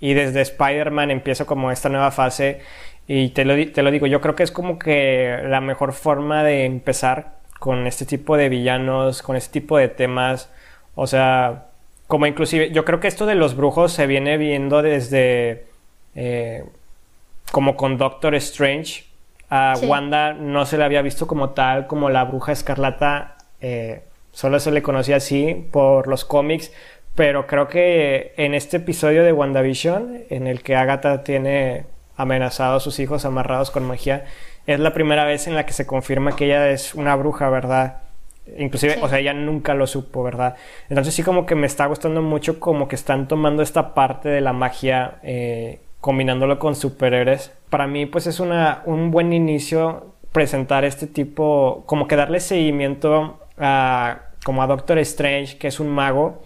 y desde Spider-Man empieza como esta nueva fase y te lo, te lo digo, yo creo que es como que la mejor forma de empezar con este tipo de villanos, con este tipo de temas, o sea, como inclusive, yo creo que esto de los brujos se viene viendo desde eh, como con Doctor Strange. A Wanda no se le había visto como tal, como la bruja escarlata, eh, solo se le conocía así por los cómics, pero creo que en este episodio de WandaVision, en el que Agatha tiene amenazado a sus hijos amarrados con magia, es la primera vez en la que se confirma que ella es una bruja, ¿verdad? Inclusive, o sea, ella nunca lo supo, ¿verdad? Entonces sí como que me está gustando mucho como que están tomando esta parte de la magia, eh, combinándolo con superhéroes. Para mí pues es una, un buen inicio presentar este tipo, como que darle seguimiento a, como a Doctor Strange, que es un mago,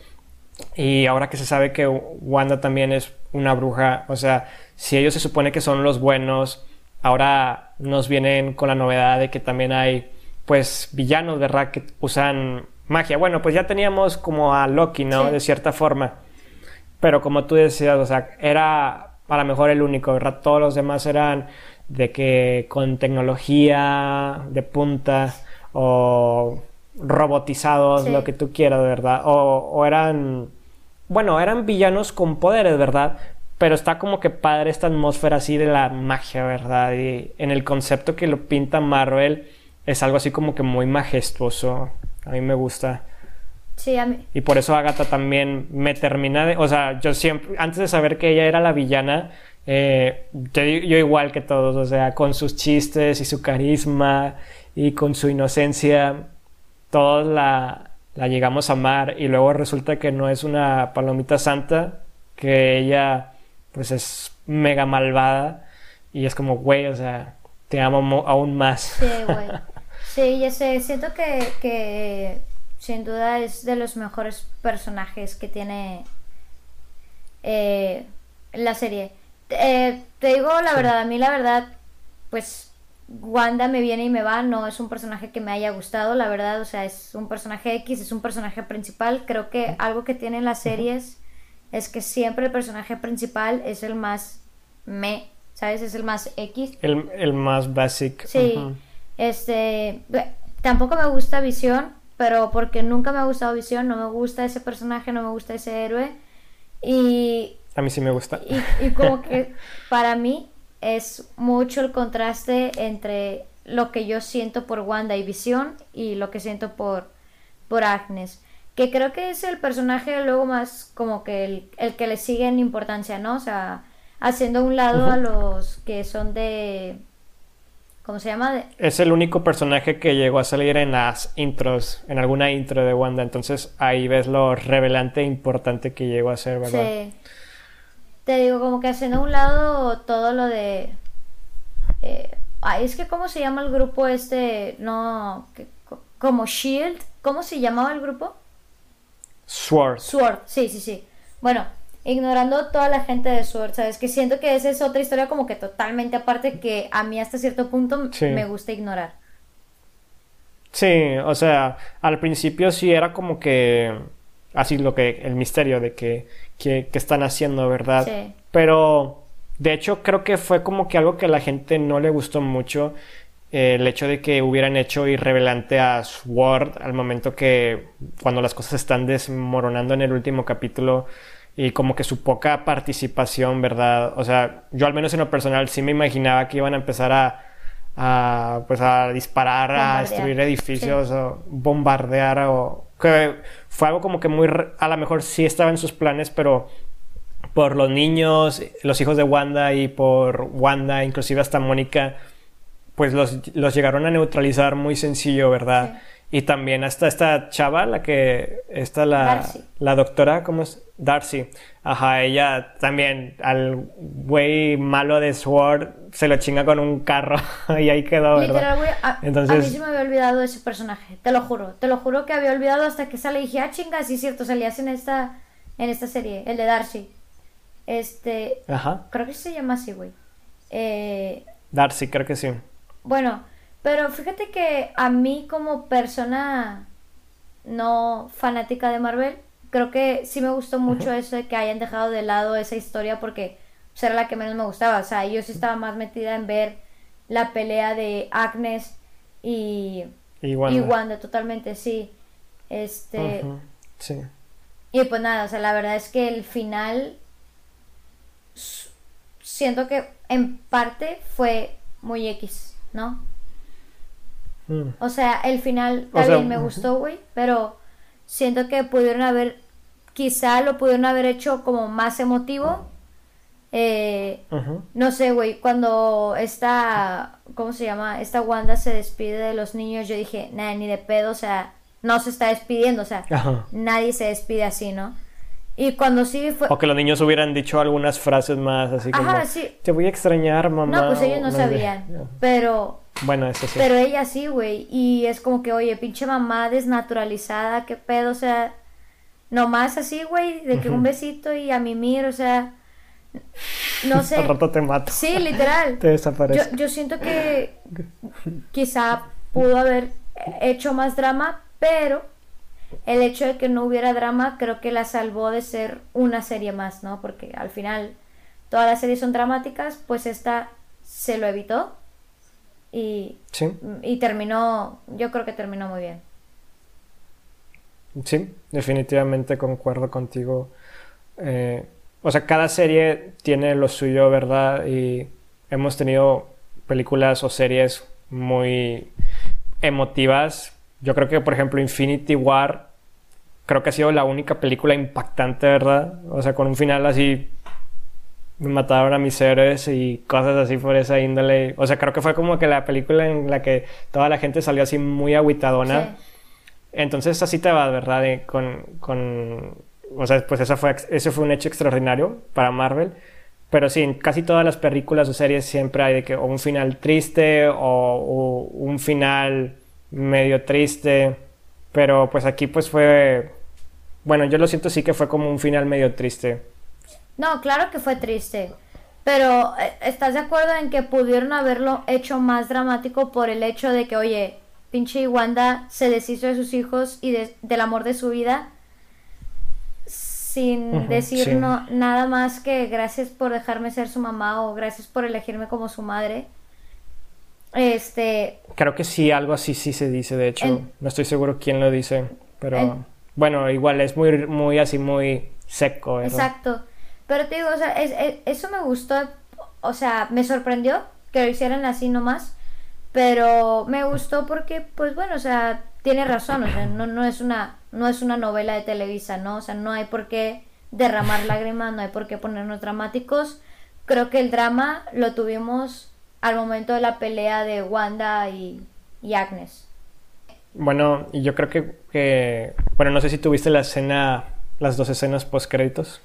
y ahora que se sabe que Wanda también es una bruja, o sea, si ellos se supone que son los buenos, ahora nos vienen con la novedad de que también hay pues villanos, ¿verdad? Que usan magia. Bueno, pues ya teníamos como a Loki, ¿no? De cierta forma. Pero como tú decías, o sea, era a lo mejor el único, ¿verdad? Todos los demás eran de que con tecnología de punta o robotizados, lo que tú quieras, ¿verdad? O, eran, bueno, eran villanos con poderes, ¿verdad? Pero está como que padre esta atmósfera así de la magia, ¿verdad? Y en el concepto que lo pinta Marvel es algo así como que muy majestuoso. A mí me gusta. Sí, a mí. Y por eso Agatha también me termina de... O sea, yo siempre, antes de saber que ella era la villana, eh, yo, yo, igual que todos, o sea, con sus chistes y su carisma y con su inocencia, todos la, la llegamos a amar y luego resulta que no es una palomita santa, que ella pues es mega malvada y es como, güey, o sea, te amo aún más. Sí, güey. Sí, ya sé, siento que, que sin duda es de los mejores personajes que tiene eh, la serie. Eh, te digo la verdad, a mí la verdad, pues Wanda me viene y me va, no es un personaje que me haya gustado, la verdad, o sea, es un personaje X, es un personaje principal. Creo que algo que tienen las series es que siempre el personaje principal es el más me, ¿sabes? Es el más X. El, más basic. Sí, este, tampoco me gusta Visión, pero porque nunca me ha gustado Visión, no me gusta ese personaje, no me gusta ese héroe. Y... A mí sí me gusta. y como que *laughs* para mí es mucho el contraste entre lo que yo siento por Wanda y Visión y lo que siento por, por Agnes. que creo que es el personaje luego más como que el, el que le sigue en importancia, ¿no? O sea, haciendo a un lado a los que son de... ¿Cómo se llama? Es el único personaje que llegó a salir en las intros, en alguna intro de Wanda, entonces ahí ves lo revelante e importante que llegó a ser, ¿verdad? Sí. Te digo, como que haciendo a un lado todo lo de... Eh, es que ¿cómo se llama el grupo este? No, como Shield. ¿Cómo se llamaba el grupo? Sword. Sword, sí, sí, sí. Bueno, ignorando toda la gente de Sword, ¿sabes? Que siento que esa es otra historia como que totalmente aparte que a mí hasta cierto punto me gusta ignorar. Sí, o sea, al principio sí era como que así lo que el misterio de que, que, están haciendo, ¿verdad? Sí. Pero de hecho creo que fue como que algo que a la gente no le gustó mucho el hecho de que hubieran hecho irrevelante a Sword al momento que cuando las cosas están desmoronando en el último capítulo y como que su poca participación, ¿verdad? O sea, yo al menos en lo personal sí me imaginaba que iban a empezar a, pues a disparar, a destruir edificios o bombardear o que fue algo como que muy a lo mejor sí estaba en sus planes, pero por los niños, los hijos de Wanda y por Wanda, inclusive hasta Mónica pues los, los, llegaron a neutralizar muy sencillo, ¿verdad? Y también hasta esta chava, la que está la, la doctora, ¿cómo es? Darcy. Ajá, ella también al güey malo de Sword se lo chinga con un carro *laughs* y ahí quedó, ¿verdad? a, Entonces... a mí se me había olvidado ese personaje, te lo juro, te lo juro que había olvidado hasta que sale y dije, ah, chinga, sí cierto, salías en esta, en esta serie, el de Darcy. Este, Ajá. creo que se llama así, güey. Eh... Darcy, creo que sí. Bueno, pero fíjate que a mí como persona no fanática de Marvel, creo que sí me gustó mucho eso de que hayan dejado de lado esa historia porque pues, era la que menos me gustaba. O sea, yo sí estaba más metida en ver la pelea de Agnes y, y, Wanda. totalmente, sí. Este. Sí. Y pues nada, o sea, la verdad es que el final. Siento que en parte fue muy X. ¿no? Mm. O sea, el final también me gustó, güey, pero siento que pudieron haber, quizá lo pudieron haber hecho como más emotivo. Eh, no sé, güey, cuando esta, ¿cómo se llama? Esta Wanda se despide de los niños, yo dije, nada, ni de pedo, o sea, no se está despidiendo, o sea, nadie se despide así, ¿no? Y cuando sí fue... O que los niños hubieran dicho algunas frases más, así como... Te voy a extrañar, mamá. No, pues ellos no, sabían. Pero... Bueno, eso sí. Pero ella sí, güey. Y es como que, oye, pinche mamá desnaturalizada, qué pedo, o sea... Nomás así, güey, de que un besito y a mimir, o sea... No sé. Al rato te mato. Sí, literal. *laughs* te desaparece. Yo, yo siento que *laughs* quizá pudo haber hecho más drama, pero el hecho de que no hubiera drama creo que la salvó de ser una serie más, ¿no? Porque al final todas las series son dramáticas, pues esta se lo evitó y, y terminó, yo creo que terminó muy bien. Sí, definitivamente concuerdo contigo. Eh, o sea, cada serie tiene lo suyo, ¿verdad? Y hemos tenido películas o series muy emotivas, yo creo que, por ejemplo, Infinity War, creo que ha sido la única película impactante, ¿verdad? O sea, con un final así, mataron a mis héroes y cosas así por esa índole. O sea, creo que fue como que la película en la que toda la gente salió así muy aguitadona. Entonces así te va, ¿verdad? con, con, o sea, pues esa fue, ese fue un hecho extraordinario para Marvel. Pero sí, en casi todas las películas o series siempre hay de que o un final triste o, o un final medio triste, pero pues aquí pues fue, bueno, yo lo siento sí que fue como un final medio triste. No, claro que fue triste, pero eh, ¿estás de acuerdo en que pudieron haberlo hecho más dramático por el hecho de que, oye, pinche Wanda se deshizo de sus hijos y del amor de su vida? sin decir nada más que gracias por dejarme ser su mamá o gracias por elegirme como su madre. Este. Creo que sí, algo así sí se dice, de hecho. no estoy seguro quién lo dice. Pero bueno, igual es muy, muy así, muy seco. Exacto. Pero te digo, o sea, eso me gustó. O sea, me sorprendió que lo hicieran así nomás. Pero me gustó porque, pues bueno, o sea, tiene razón. O sea, no, no es una no es una novela de Televisa, ¿no? O sea, no hay por qué derramar lágrimas, no hay por qué ponernos dramáticos. Creo que el drama lo tuvimos al momento de la pelea de Wanda y, y Agnes. Bueno, y yo creo que, que, bueno, no sé si tuviste la escena, las dos escenas post créditos.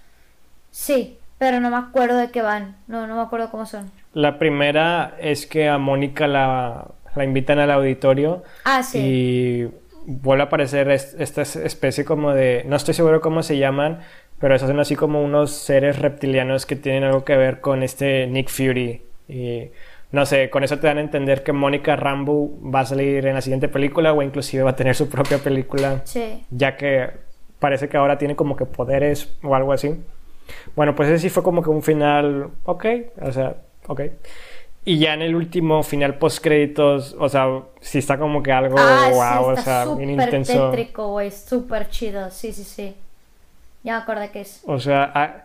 Sí, pero no me acuerdo de qué van, no, no me acuerdo cómo son. La primera es que a Mónica la, la invitan al auditorio. Ah, sí. Y vuelve a aparecer esta especie como de, no estoy seguro cómo se llaman, pero esos son así como unos seres reptilianos que tienen algo que ver con este Nick Fury. Y no sé, con eso te dan a entender que Mónica Rambo va a salir en la siguiente película o inclusive va a tener su propia película. Sí. Ya que parece que ahora tiene como que poderes o algo así. Bueno, pues ese sí fue como que un final, ok, o sea, ok. Y ya en el último final post créditos, o sea, sí está como que algo ah, wow, sí, o sea, bien intenso. tétrico, güey, súper chido, sí, sí, sí. Ya me acordé que es. O sea, ah,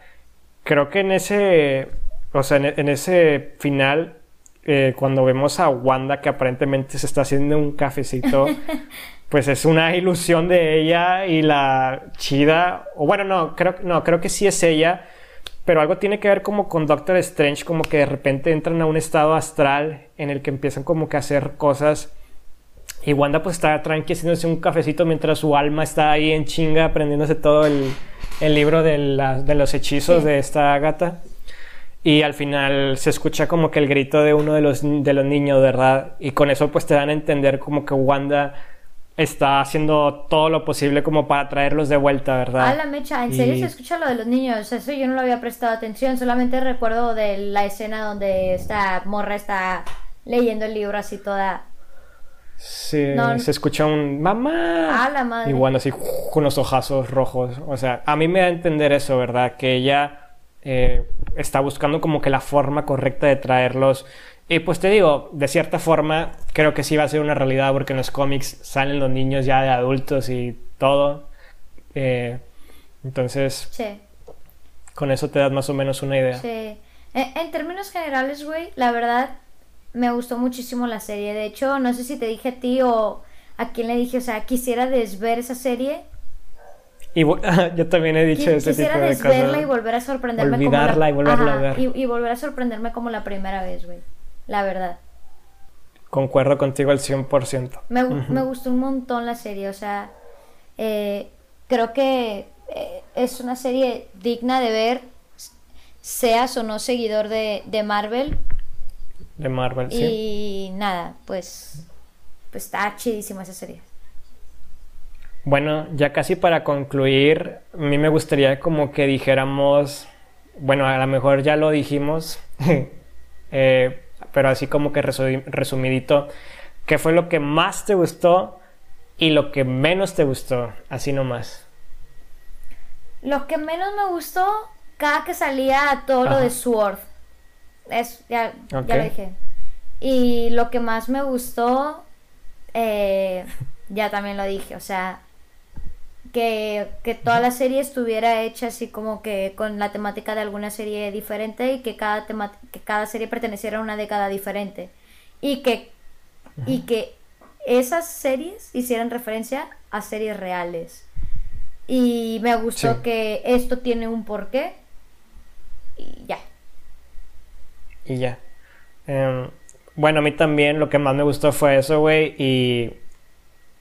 creo que en ese, o sea, en, en ese final, eh, cuando vemos a Wanda que aparentemente se está haciendo un cafecito, *laughs* pues es una ilusión de ella y la chida, o bueno, no, creo, no, creo que sí es ella pero algo tiene que ver como con Doctor Strange, como que de repente entran a un estado astral en el que empiezan como que a hacer cosas. Y Wanda pues está tranqui haciéndose un cafecito mientras su alma está ahí en chinga aprendiéndose todo el, el libro de, la, de, los hechizos de esta gata. Y al final se escucha como que el grito de uno de los, de los niños, ¿verdad? Y con eso pues te dan a entender como que Wanda está haciendo todo lo posible como para traerlos de vuelta, ¿verdad? Ah, la mecha, ¿en serio se escucha lo de los niños? Eso yo no lo había prestado atención, solamente recuerdo de la escena donde esta morra está leyendo el libro así toda... Sí, se escucha un mamá. Ah, la madre. Y bueno, así con los ojazos rojos. O sea, a mí me da a entender eso, ¿verdad? Que ella eh, está buscando como que la forma correcta de traerlos y pues te digo, de cierta forma, creo que sí va a ser una realidad porque en los cómics salen los niños ya de adultos y todo. Eh, entonces, sí. con eso te das más o menos una idea. Sí. En, en términos generales, güey, la verdad, me gustó muchísimo la serie. De hecho, no sé si te dije a ti o a quién le dije, o sea, quisiera desver esa serie. Y *laughs* yo también he dicho ese tipo de cosas. desverla y volver a sorprenderme Olvidarla como la... y volverla a ver. Y, y volver a sorprenderme como la primera vez, güey la verdad. Concuerdo contigo al 100%. Me, me gustó un montón la serie, o sea, eh, creo que eh, es una serie digna de ver, seas o no seguidor de, de Marvel. De Marvel, y sí. Y nada, pues, pues está chidísima esa serie. Bueno, ya casi para concluir, a mí me gustaría como que dijéramos, bueno, a lo mejor ya lo dijimos, *laughs* eh, pero así como que resumidito, ¿qué fue lo que más te gustó y lo que menos te gustó? Así nomás. Lo que menos me gustó, cada que salía todo lo de Sword. Es, ya, ya lo dije. Y lo que más me gustó, eh, ya también lo dije, o sea, que, que, toda la serie estuviera hecha así como que con la temática de alguna serie diferente y que cada, que cada serie perteneciera a una década diferente. Y que, y que esas series hicieran referencia a series reales. Y me gustó que esto tiene un porqué. Y ya. Y ya. Em, bueno, a mí también lo que más me gustó fue eso, güey. Y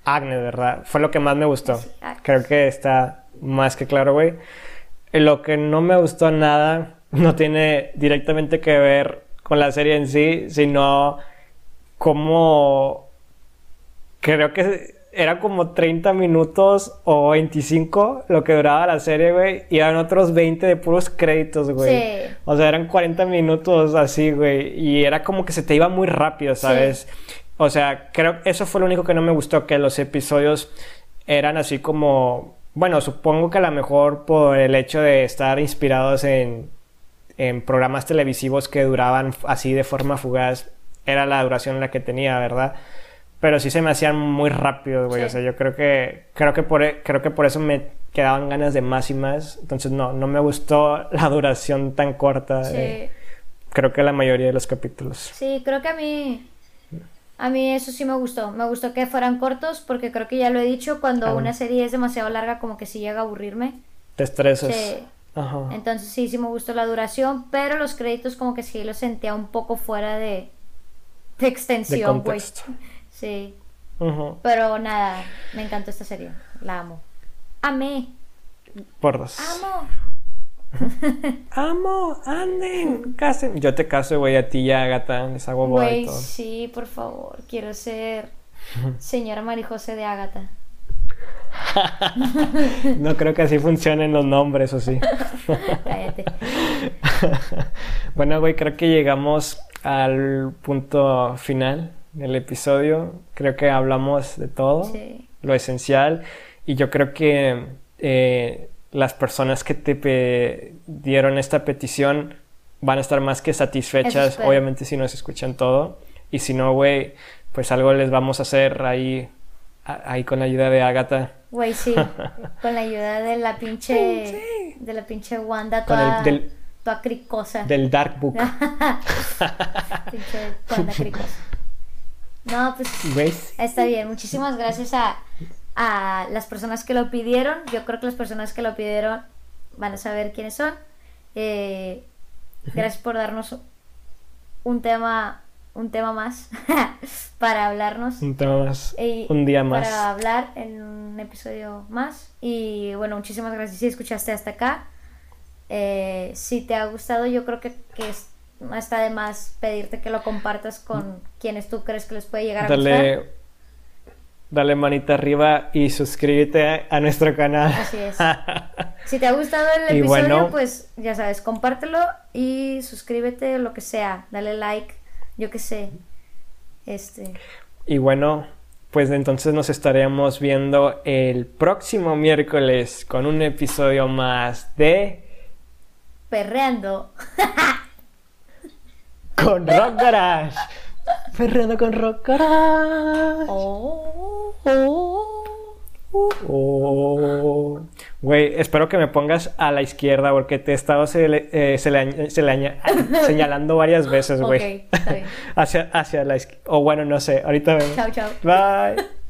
Agnes, ¿verdad? Fue lo que más me gustó. Creo que está más que claro, güey. Lo que no me gustó nada *laughs* no tiene directamente que ver con la serie en sí, sino como creo que era como 30 minutos o 25 lo que duraba la serie, güey, y eran otros 20 de puros créditos, güey. Sí. O sea, eran 40 minutos así, güey, y era como que se te iba muy rápido, ¿sabes? Sí. O sea, creo que eso fue lo único que no me gustó, que los episodios eran así como, bueno, supongo que a lo mejor por el hecho de estar inspirados en, en programas televisivos que duraban así de forma fugaz, era la duración la que tenía, ¿verdad? Pero sí se me hacían muy rápido, güey. Sí. O sea, yo creo que creo que por e, creo que por eso me quedaban ganas de más y más. Entonces no no me gustó *laughs* la duración tan corta. Sí. Creo que la mayoría de los capítulos. Sí, creo que a mí A mí eso sí me gustó. Me gustó que fueran cortos porque creo que ya lo he dicho, cuando Ah, una serie es demasiado larga como que sí llega a aburrirme. Te estresas. Sí. Ajá. Entonces sí, sí me gustó la duración, pero los créditos como que sí los sentía un poco fuera de, de extensión, güey. *laughs* Sí. Pero nada, me encantó esta serie. La amo. Amé. Por dos. Amo. *laughs* Amo, anden, casen. Yo te caso, güey, a ti y a Agatha. Les hago boda y Güey, todo. sí, por favor. Quiero ser señora Marijose de Ágata. *laughs* No creo que así funcionen los nombres, o sí. *laughs* Cállate. bueno, güey, creo que llegamos al punto final del episodio. Creo que hablamos de todo, Sí. lo esencial. Y yo creo que eh, las personas que te dieron esta petición van a estar más que satisfechas, obviamente si nos escuchan todo. Y si no, güey, pues algo les vamos a hacer ahí, ahí con la ayuda de Agatha. Güey, sí. *laughs* Con la ayuda de la pinche. De la pinche Wanda toda. el del, Toda cricosa. del Dark Book. *laughs* Pinche Wanda *laughs* cricosa. No, pues ¿Ves? Está bien, muchísimas gracias a, a las personas que lo pidieron. Yo creo que las personas que lo pidieron van a saber quiénes son. Eh, gracias por darnos un tema, un tema más *laughs* para hablarnos. Un tema más. y un día más. Para hablar en un episodio más. Y bueno, muchísimas gracias si escuchaste hasta acá. Eh, si te ha gustado, yo creo que, que es- está de más pedirte que lo compartas con quienes tú crees que les puede llegar a gustar. Dale, manita arriba y suscríbete a, nuestro canal. Así es. *laughs* Si te ha gustado el episodio, bueno. pues ya sabes, compártelo y suscríbete, lo que sea. Dale like, yo qué sé. Este. y bueno, pues entonces nos estaremos viendo el próximo miércoles con un episodio más de Perreando. Con Rock Garage. *laughs* *laughs* Ferreando con Rock Garage. Oh, oh. Oh. Güey, espero que me pongas a la izquierda porque te he estado eh, *laughs* señalando varias veces, güey. Ok, está bien. *laughs* hacia, hacia la izquierda. O bueno, no sé, ahorita vemos. Chao, chao. Bye.